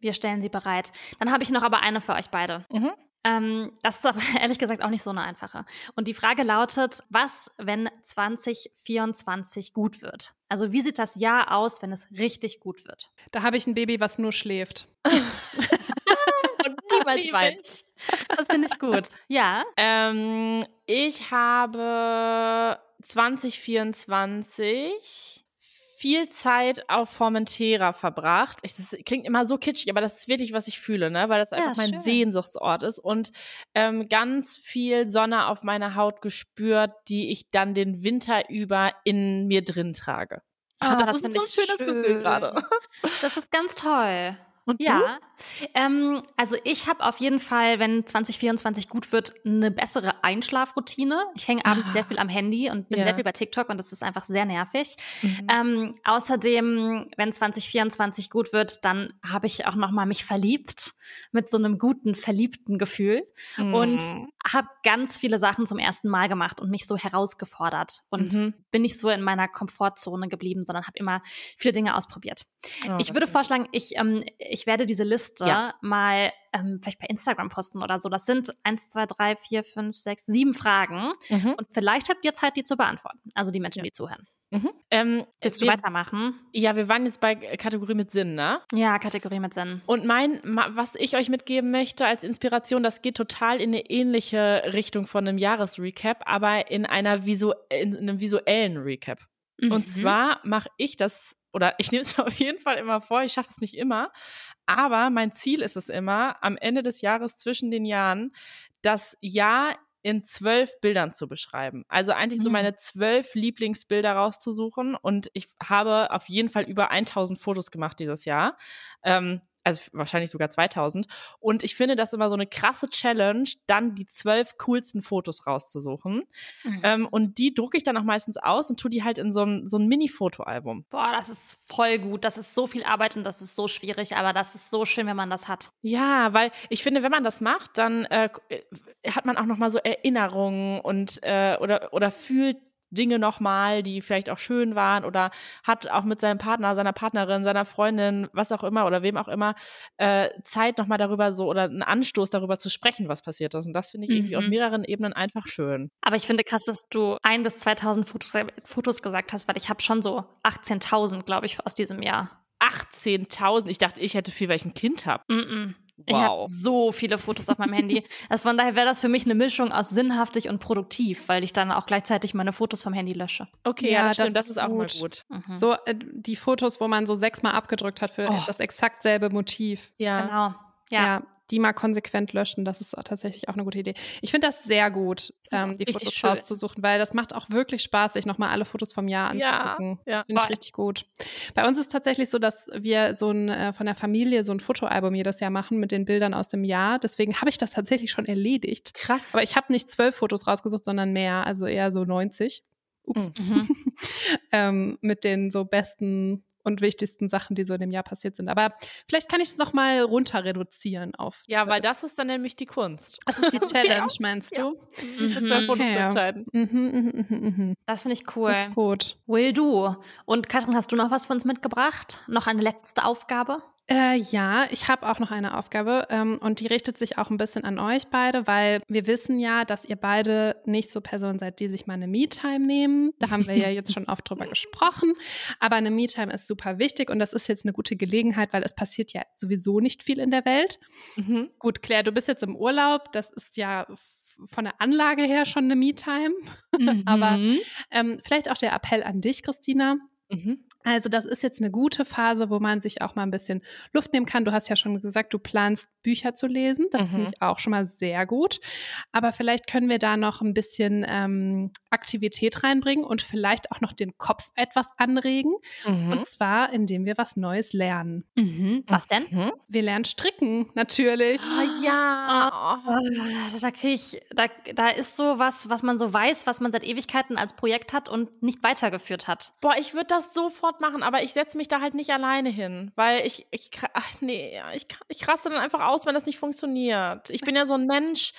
Wir stellen sie bereit. Dann habe ich noch aber eine für euch beide. Mhm. Ähm, das ist aber ehrlich gesagt auch nicht so eine einfache. Und die Frage lautet, was, wenn 2024 gut wird? Also wie sieht das Jahr aus, wenn es richtig gut wird? Da habe ich ein Baby, was nur schläft. Weint. ich. Das finde ich gut. Ja. Ähm, ich habe 2024 viel Zeit auf Formentera verbracht. Ich, das klingt immer so kitschig, aber das ist wirklich, was ich fühle, ne? weil das Ja, einfach mein schön. Sehnsuchtsort ist und ähm, ganz viel Sonne auf meiner Haut gespürt, die ich dann den Winter über in mir drin trage. Ah, das, das ist so ein schönes schön. Gefühl gerade. Das ist ganz toll. Und? Ja, ähm, also ich habe auf jeden Fall, wenn 2024 gut wird, eine bessere Einschlafroutine. Ich hänge abends Ah. sehr viel am Handy und bin Ja. sehr viel bei TikTok und das ist einfach sehr nervig. Mhm. Ähm, außerdem, wenn 2024 gut wird, dann habe ich auch noch mal mich verliebt mit so einem guten verliebten Gefühl. Und Mhm. habe ganz viele Sachen zum ersten Mal gemacht und mich so herausgefordert und mhm. bin nicht so in meiner Komfortzone geblieben, sondern habe immer viele Dinge ausprobiert. Oh, ich würde vorschlagen, ich, ähm, ich werde diese Liste ja. mal ähm, vielleicht bei Instagram posten oder so. Das sind eins, zwei, drei, vier, fünf, sechs, sieben Fragen. Mhm. Und vielleicht habt ihr Zeit, die zu beantworten. Also die Menschen, ja. die zuhören. Mhm. Ähm, Willst du wir, weitermachen? Ja, wir waren jetzt bei Kategorie mit Sinn, ne? Ja, Kategorie mit Sinn. Und mein, was ich euch mitgeben möchte als Inspiration, das geht total in eine ähnliche Richtung von einem Jahresrecap, aber in einer visu in einem visuellen Recap. Mhm. Und zwar mache ich das, oder ich nehme es mir auf jeden Fall immer vor, ich schaffe es nicht immer, aber mein Ziel ist es immer, am Ende des Jahres zwischen den Jahren das Jahr in zwölf Bildern zu beschreiben. Also eigentlich so mhm. meine zwölf Lieblingsbilder rauszusuchen. Und ich habe auf jeden Fall über 1000 Fotos gemacht dieses Jahr. Ähm, also wahrscheinlich sogar 2000. Und ich finde das immer so eine krasse Challenge, dann die zwölf coolsten Fotos rauszusuchen. Mhm. Ähm, und die drucke ich dann auch meistens aus und tue die halt in so ein, so ein Mini-Fotoalbum. Boah, das ist voll gut. Das ist so viel Arbeit und das ist so schwierig, aber das ist so schön, wenn man das hat. Ja, weil ich finde, wenn man das macht, dann äh, hat man auch noch mal so Erinnerungen und äh, oder, oder fühlt Dinge nochmal, die vielleicht auch schön waren oder hat auch mit seinem Partner, seiner Partnerin, seiner Freundin, was auch immer oder wem auch immer, äh, Zeit nochmal darüber so oder einen Anstoß darüber zu sprechen, was passiert ist. Und das finde ich mhm. irgendwie auf mhm. mehreren Ebenen einfach schön. Aber ich finde krass, dass du ein bis 2000 Fotos, Fotos gesagt hast, weil ich habe schon so 18.000, glaube ich, aus diesem Jahr. 18.000? Ich dachte, ich hätte viel, weil ich ein Kind habe. Mm -mm. Wow. Ich habe so viele Fotos auf meinem Handy. Also von daher wäre das für mich eine Mischung aus sinnhaftig und produktiv, weil ich dann auch gleichzeitig meine Fotos vom Handy lösche. Okay, ja, ja das, stimmt, das, ist auch gut. mal gut. Mhm. So äh, die Fotos, wo man so sechsmal abgedrückt hat für oh. das exakt selbe Motiv. Ja. Genau. Ja. ja die mal konsequent löschen. Das ist tatsächlich auch eine gute Idee. Ich finde das sehr gut, ähm, die Fotos schön. rauszusuchen, weil das macht auch wirklich Spaß, sich nochmal alle Fotos vom Jahr anzugucken. Ja, ja. Das finde ich richtig gut. Bei uns ist tatsächlich so, dass wir so ein äh, von der Familie so ein Fotoalbum jedes Jahr machen mit den Bildern aus dem Jahr. Deswegen habe ich das tatsächlich schon erledigt. Krass. Aber ich habe nicht zwölf Fotos rausgesucht, sondern mehr, also eher so 90. Ups. Mhm. ähm, mit den so besten und wichtigsten Sachen, die so in dem Jahr passiert sind. Aber vielleicht kann ich es noch mal runter reduzieren auf. Ja, 12. weil das ist dann nämlich die Kunst. Das ist die Challenge, meinst du? Ja. Mhm. Ja. entscheiden. Mhm, mhm, mhm, mhm, das finde ich cool. Das ist gut. Will du. Und Katrin, hast du noch was für uns mitgebracht? Noch eine letzte Aufgabe? Äh, ja, ich habe auch noch eine Aufgabe ähm, und die richtet sich auch ein bisschen an euch beide, weil wir wissen ja, dass ihr beide nicht so Personen seid, die sich mal eine Me-Time nehmen. Da haben wir ja jetzt schon oft drüber gesprochen. Aber eine Me-Time ist super wichtig und das ist jetzt eine gute Gelegenheit, weil es passiert ja sowieso nicht viel in der Welt. Mhm. Gut, Claire, du bist jetzt im Urlaub. Das ist ja von der Anlage her schon eine Me-Time. Mhm. Aber ähm, vielleicht auch der Appell an dich, Christina. Mhm. Also das ist jetzt eine gute Phase, wo man sich auch mal ein bisschen Luft nehmen kann. Du hast ja schon gesagt, du planst Bücher zu lesen. Das mhm. finde ich auch schon mal sehr gut. Aber vielleicht können wir da noch ein bisschen ähm, Aktivität reinbringen und vielleicht auch noch den Kopf etwas anregen. Mhm. Und zwar, indem wir was Neues lernen. Mhm. Was denn? Mhm. Wir lernen stricken, natürlich. Oh, ja. Oh, da kriege ich, da, da ist so was, was man so weiß, was man seit Ewigkeiten als Projekt hat und nicht weitergeführt hat. Boah, ich würde das sofort machen, aber ich setze mich da halt nicht alleine hin, weil ich, ich, ach nee, ich, ich raste dann einfach aus, wenn das nicht funktioniert. Ich bin ja so ein Mensch,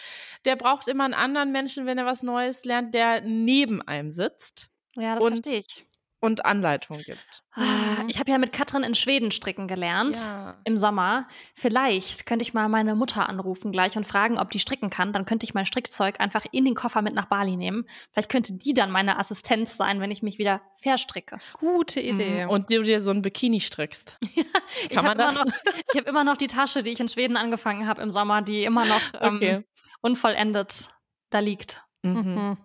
der braucht immer einen anderen Menschen, wenn er was Neues lernt, der neben einem sitzt. Ja, das verstehe ich und Anleitung gibt. Ah, mhm. Ich habe ja mit Katrin in Schweden stricken gelernt ja. im Sommer. Vielleicht könnte ich mal meine Mutter anrufen gleich und fragen, ob die stricken kann. Dann könnte ich mein Strickzeug einfach in den Koffer mit nach Bali nehmen. Vielleicht könnte die dann meine Assistenz sein, wenn ich mich wieder verstricke. Gute Idee. Mhm. Und du dir so ein Bikini strickst. kann man das? Noch, ich habe immer noch die Tasche, die ich in Schweden angefangen habe im Sommer, die immer noch ähm, okay. unvollendet da liegt. Mhm. mhm.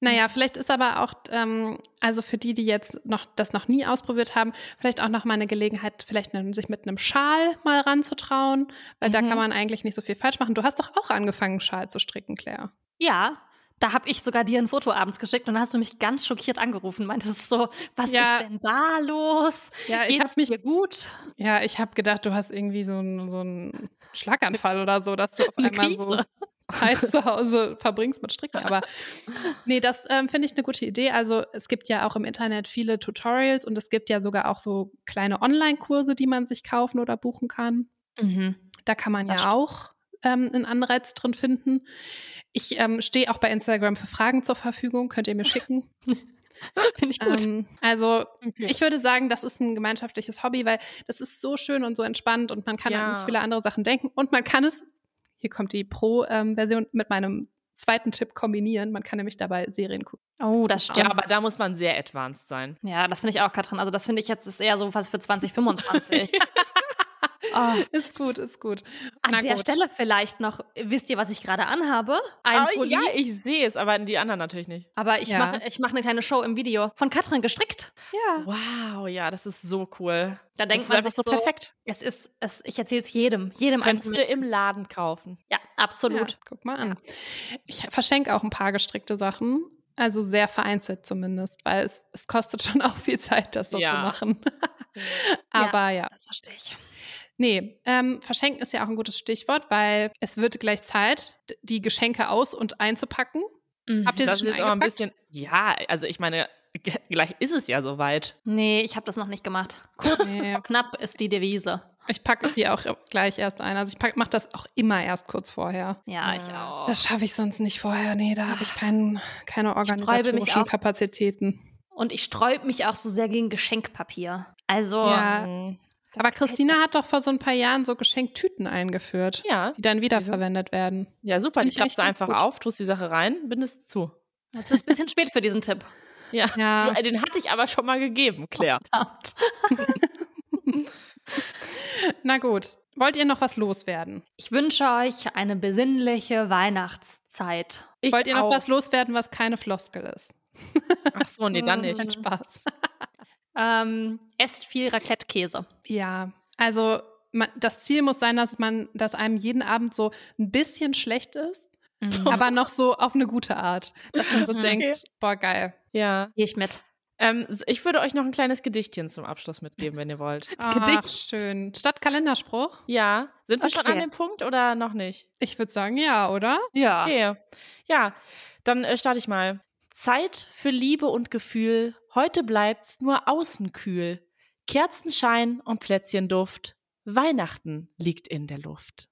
Naja, vielleicht ist aber auch, ähm, also für die, die jetzt noch das noch nie ausprobiert haben, vielleicht auch noch mal eine Gelegenheit, vielleicht ne, sich mit einem Schal mal ranzutrauen, weil mhm. da kann mhm. man eigentlich nicht so viel falsch machen. Du hast doch auch angefangen, Schal zu stricken, Claire. Ja, da habe ich sogar dir ein Foto abends geschickt und dann hast du mich ganz schockiert angerufen. Meintest so, was ja. ist denn da los? Ja, ich habe mich dir gut. Ja, ich habe gedacht, du hast irgendwie so einen so Schlaganfall oder so, dass du auf einmal Krise. so Zeit zu Hause verbringst mit Stricken. Aber nee, das ähm, finde ich eine gute Idee. Also es gibt ja auch im Internet viele Tutorials und es gibt ja sogar auch so kleine Online-Kurse, die man sich kaufen oder buchen kann. Mhm. Da kann man das ja auch ähm, einen Anreiz drin finden. Ich ähm, stehe auch bei Instagram für Fragen zur Verfügung, könnt ihr mir schicken. Finde ich gut. Ähm, also okay. ich würde sagen, das ist ein gemeinschaftliches Hobby, weil das ist so schön und so entspannt und man kann ja. an viele andere Sachen denken und man kann es, hier kommt die Pro-Version, mit meinem zweiten Tipp kombinieren. Man kann nämlich dabei Serien gucken. Oh, das stimmt. Ja, aber da muss man sehr advanced sein. Ja, das finde ich auch, Katrin. Also das finde ich jetzt ist eher so was für 2025. Oh. Ist gut, ist gut. An Na der gut. Stelle vielleicht noch, wisst ihr, was ich gerade anhabe? Ein oh, Pulli. Ja, ich sehe es, aber die anderen natürlich nicht. Aber ich ja. mache ich mach eine kleine Show im Video von Katrin gestrickt. Ja. Wow, ja, das ist so cool. Da denkt das man einfach so, perfekt. Es ist, es, ich erzähle es jedem, jedem Kannst du im Laden kaufen. Ja, absolut. Ja, guck mal an. Ich verschenke auch ein paar gestrickte Sachen. Also sehr vereinzelt zumindest, weil es, es kostet schon auch viel Zeit, das so ja. zu machen. Aber ja, ja. Das verstehe ich. Nee, ähm, verschenken ist ja auch ein gutes Stichwort, weil es wird gleich Zeit, die Geschenke aus- und einzupacken. Mhm. Habt ihr das, das schon ist eingepackt? ein bisschen, ja, also ich meine, gleich ist es ja soweit. Nee, ich habe das noch nicht gemacht. Kurz nee. knapp ist die Devise. Ich packe die auch gleich erst ein. Also ich mache das auch immer erst kurz vorher. Ja, ich auch. Das schaffe ich sonst nicht vorher. Nee, da habe ich kein, keine organisatorischen Kapazitäten. Und ich sträube mich auch so sehr gegen Geschenkpapier. Also, ja. Das Aber Christina hat doch vor so ein paar Jahren so Geschenktüten eingeführt, ja, die dann wiederverwendet werden. Ja, super. Ich klappst du einfach gut. auf, tust die Sache rein, bindest zu. Jetzt ist ein bisschen spät für diesen Tipp. Ja, ja. Du, den hatte ich aber schon mal gegeben, Claire. Na gut, wollt ihr noch was loswerden? Ich wünsche euch eine besinnliche Weihnachtszeit. Ich wollt ihr noch auch. was loswerden, was keine Floskel ist? Ach so, nee, dann nicht. Spaß. Ähm, esst viel Raclette-Käse. Ja, also man, das Ziel muss sein, dass man, dass einem jeden Abend so ein bisschen schlecht ist, mhm. aber noch so auf eine gute Art, dass man so okay. denkt, boah geil. Ja, gehe ich mit. Ähm, ich würde euch noch ein kleines Gedichtchen zum Abschluss mitgeben, wenn ihr wollt. Ach, Gedicht. schön. Statt Kalenderspruch? Ja. Sind wir okay. schon an dem Punkt oder noch nicht? Ich würde sagen, ja, oder? Ja. Okay. Ja, dann äh, starte ich mal. Zeit für Liebe und Gefühl, heute bleibt's nur außen kühl. Kerzenschein und Plätzchenduft, Weihnachten liegt in der Luft.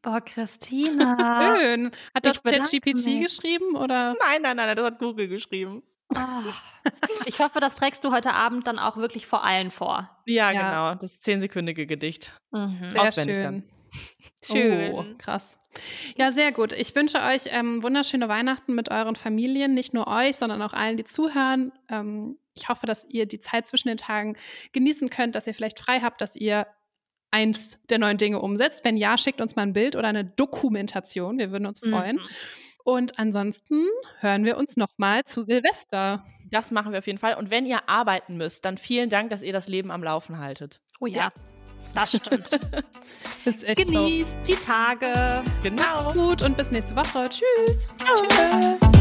Boah, Christina. Schön. Hat das ChatGPT geschrieben oder? Nein, nein, nein, das hat Google geschrieben. Oh. Ich hoffe, das trägst du heute Abend dann auch wirklich vor allen vor. Ja, ja. genau. Das zehnsekündige Gedicht. Mhm. Sehr Auswendig schön. dann. Schön. Oh, krass. Ja, sehr gut. Ich wünsche euch ähm, wunderschöne Weihnachten mit euren Familien, nicht nur euch, sondern auch allen, die zuhören. Ähm, ich hoffe, dass ihr die Zeit zwischen den Tagen genießen könnt, dass ihr vielleicht frei habt, dass ihr eins der neuen Dinge umsetzt. Wenn ja, schickt uns mal ein Bild oder eine Dokumentation. Wir würden uns freuen. Mhm. Und ansonsten hören wir uns nochmal zu Silvester. Das machen wir auf jeden Fall. Und wenn ihr arbeiten müsst, dann vielen Dank, dass ihr das Leben am Laufen haltet. Oh ja. ja. Das stimmt. Genießt top. die Tage. Genau. Macht's gut und bis nächste Woche. Tschüss. Ciao. Tschüss.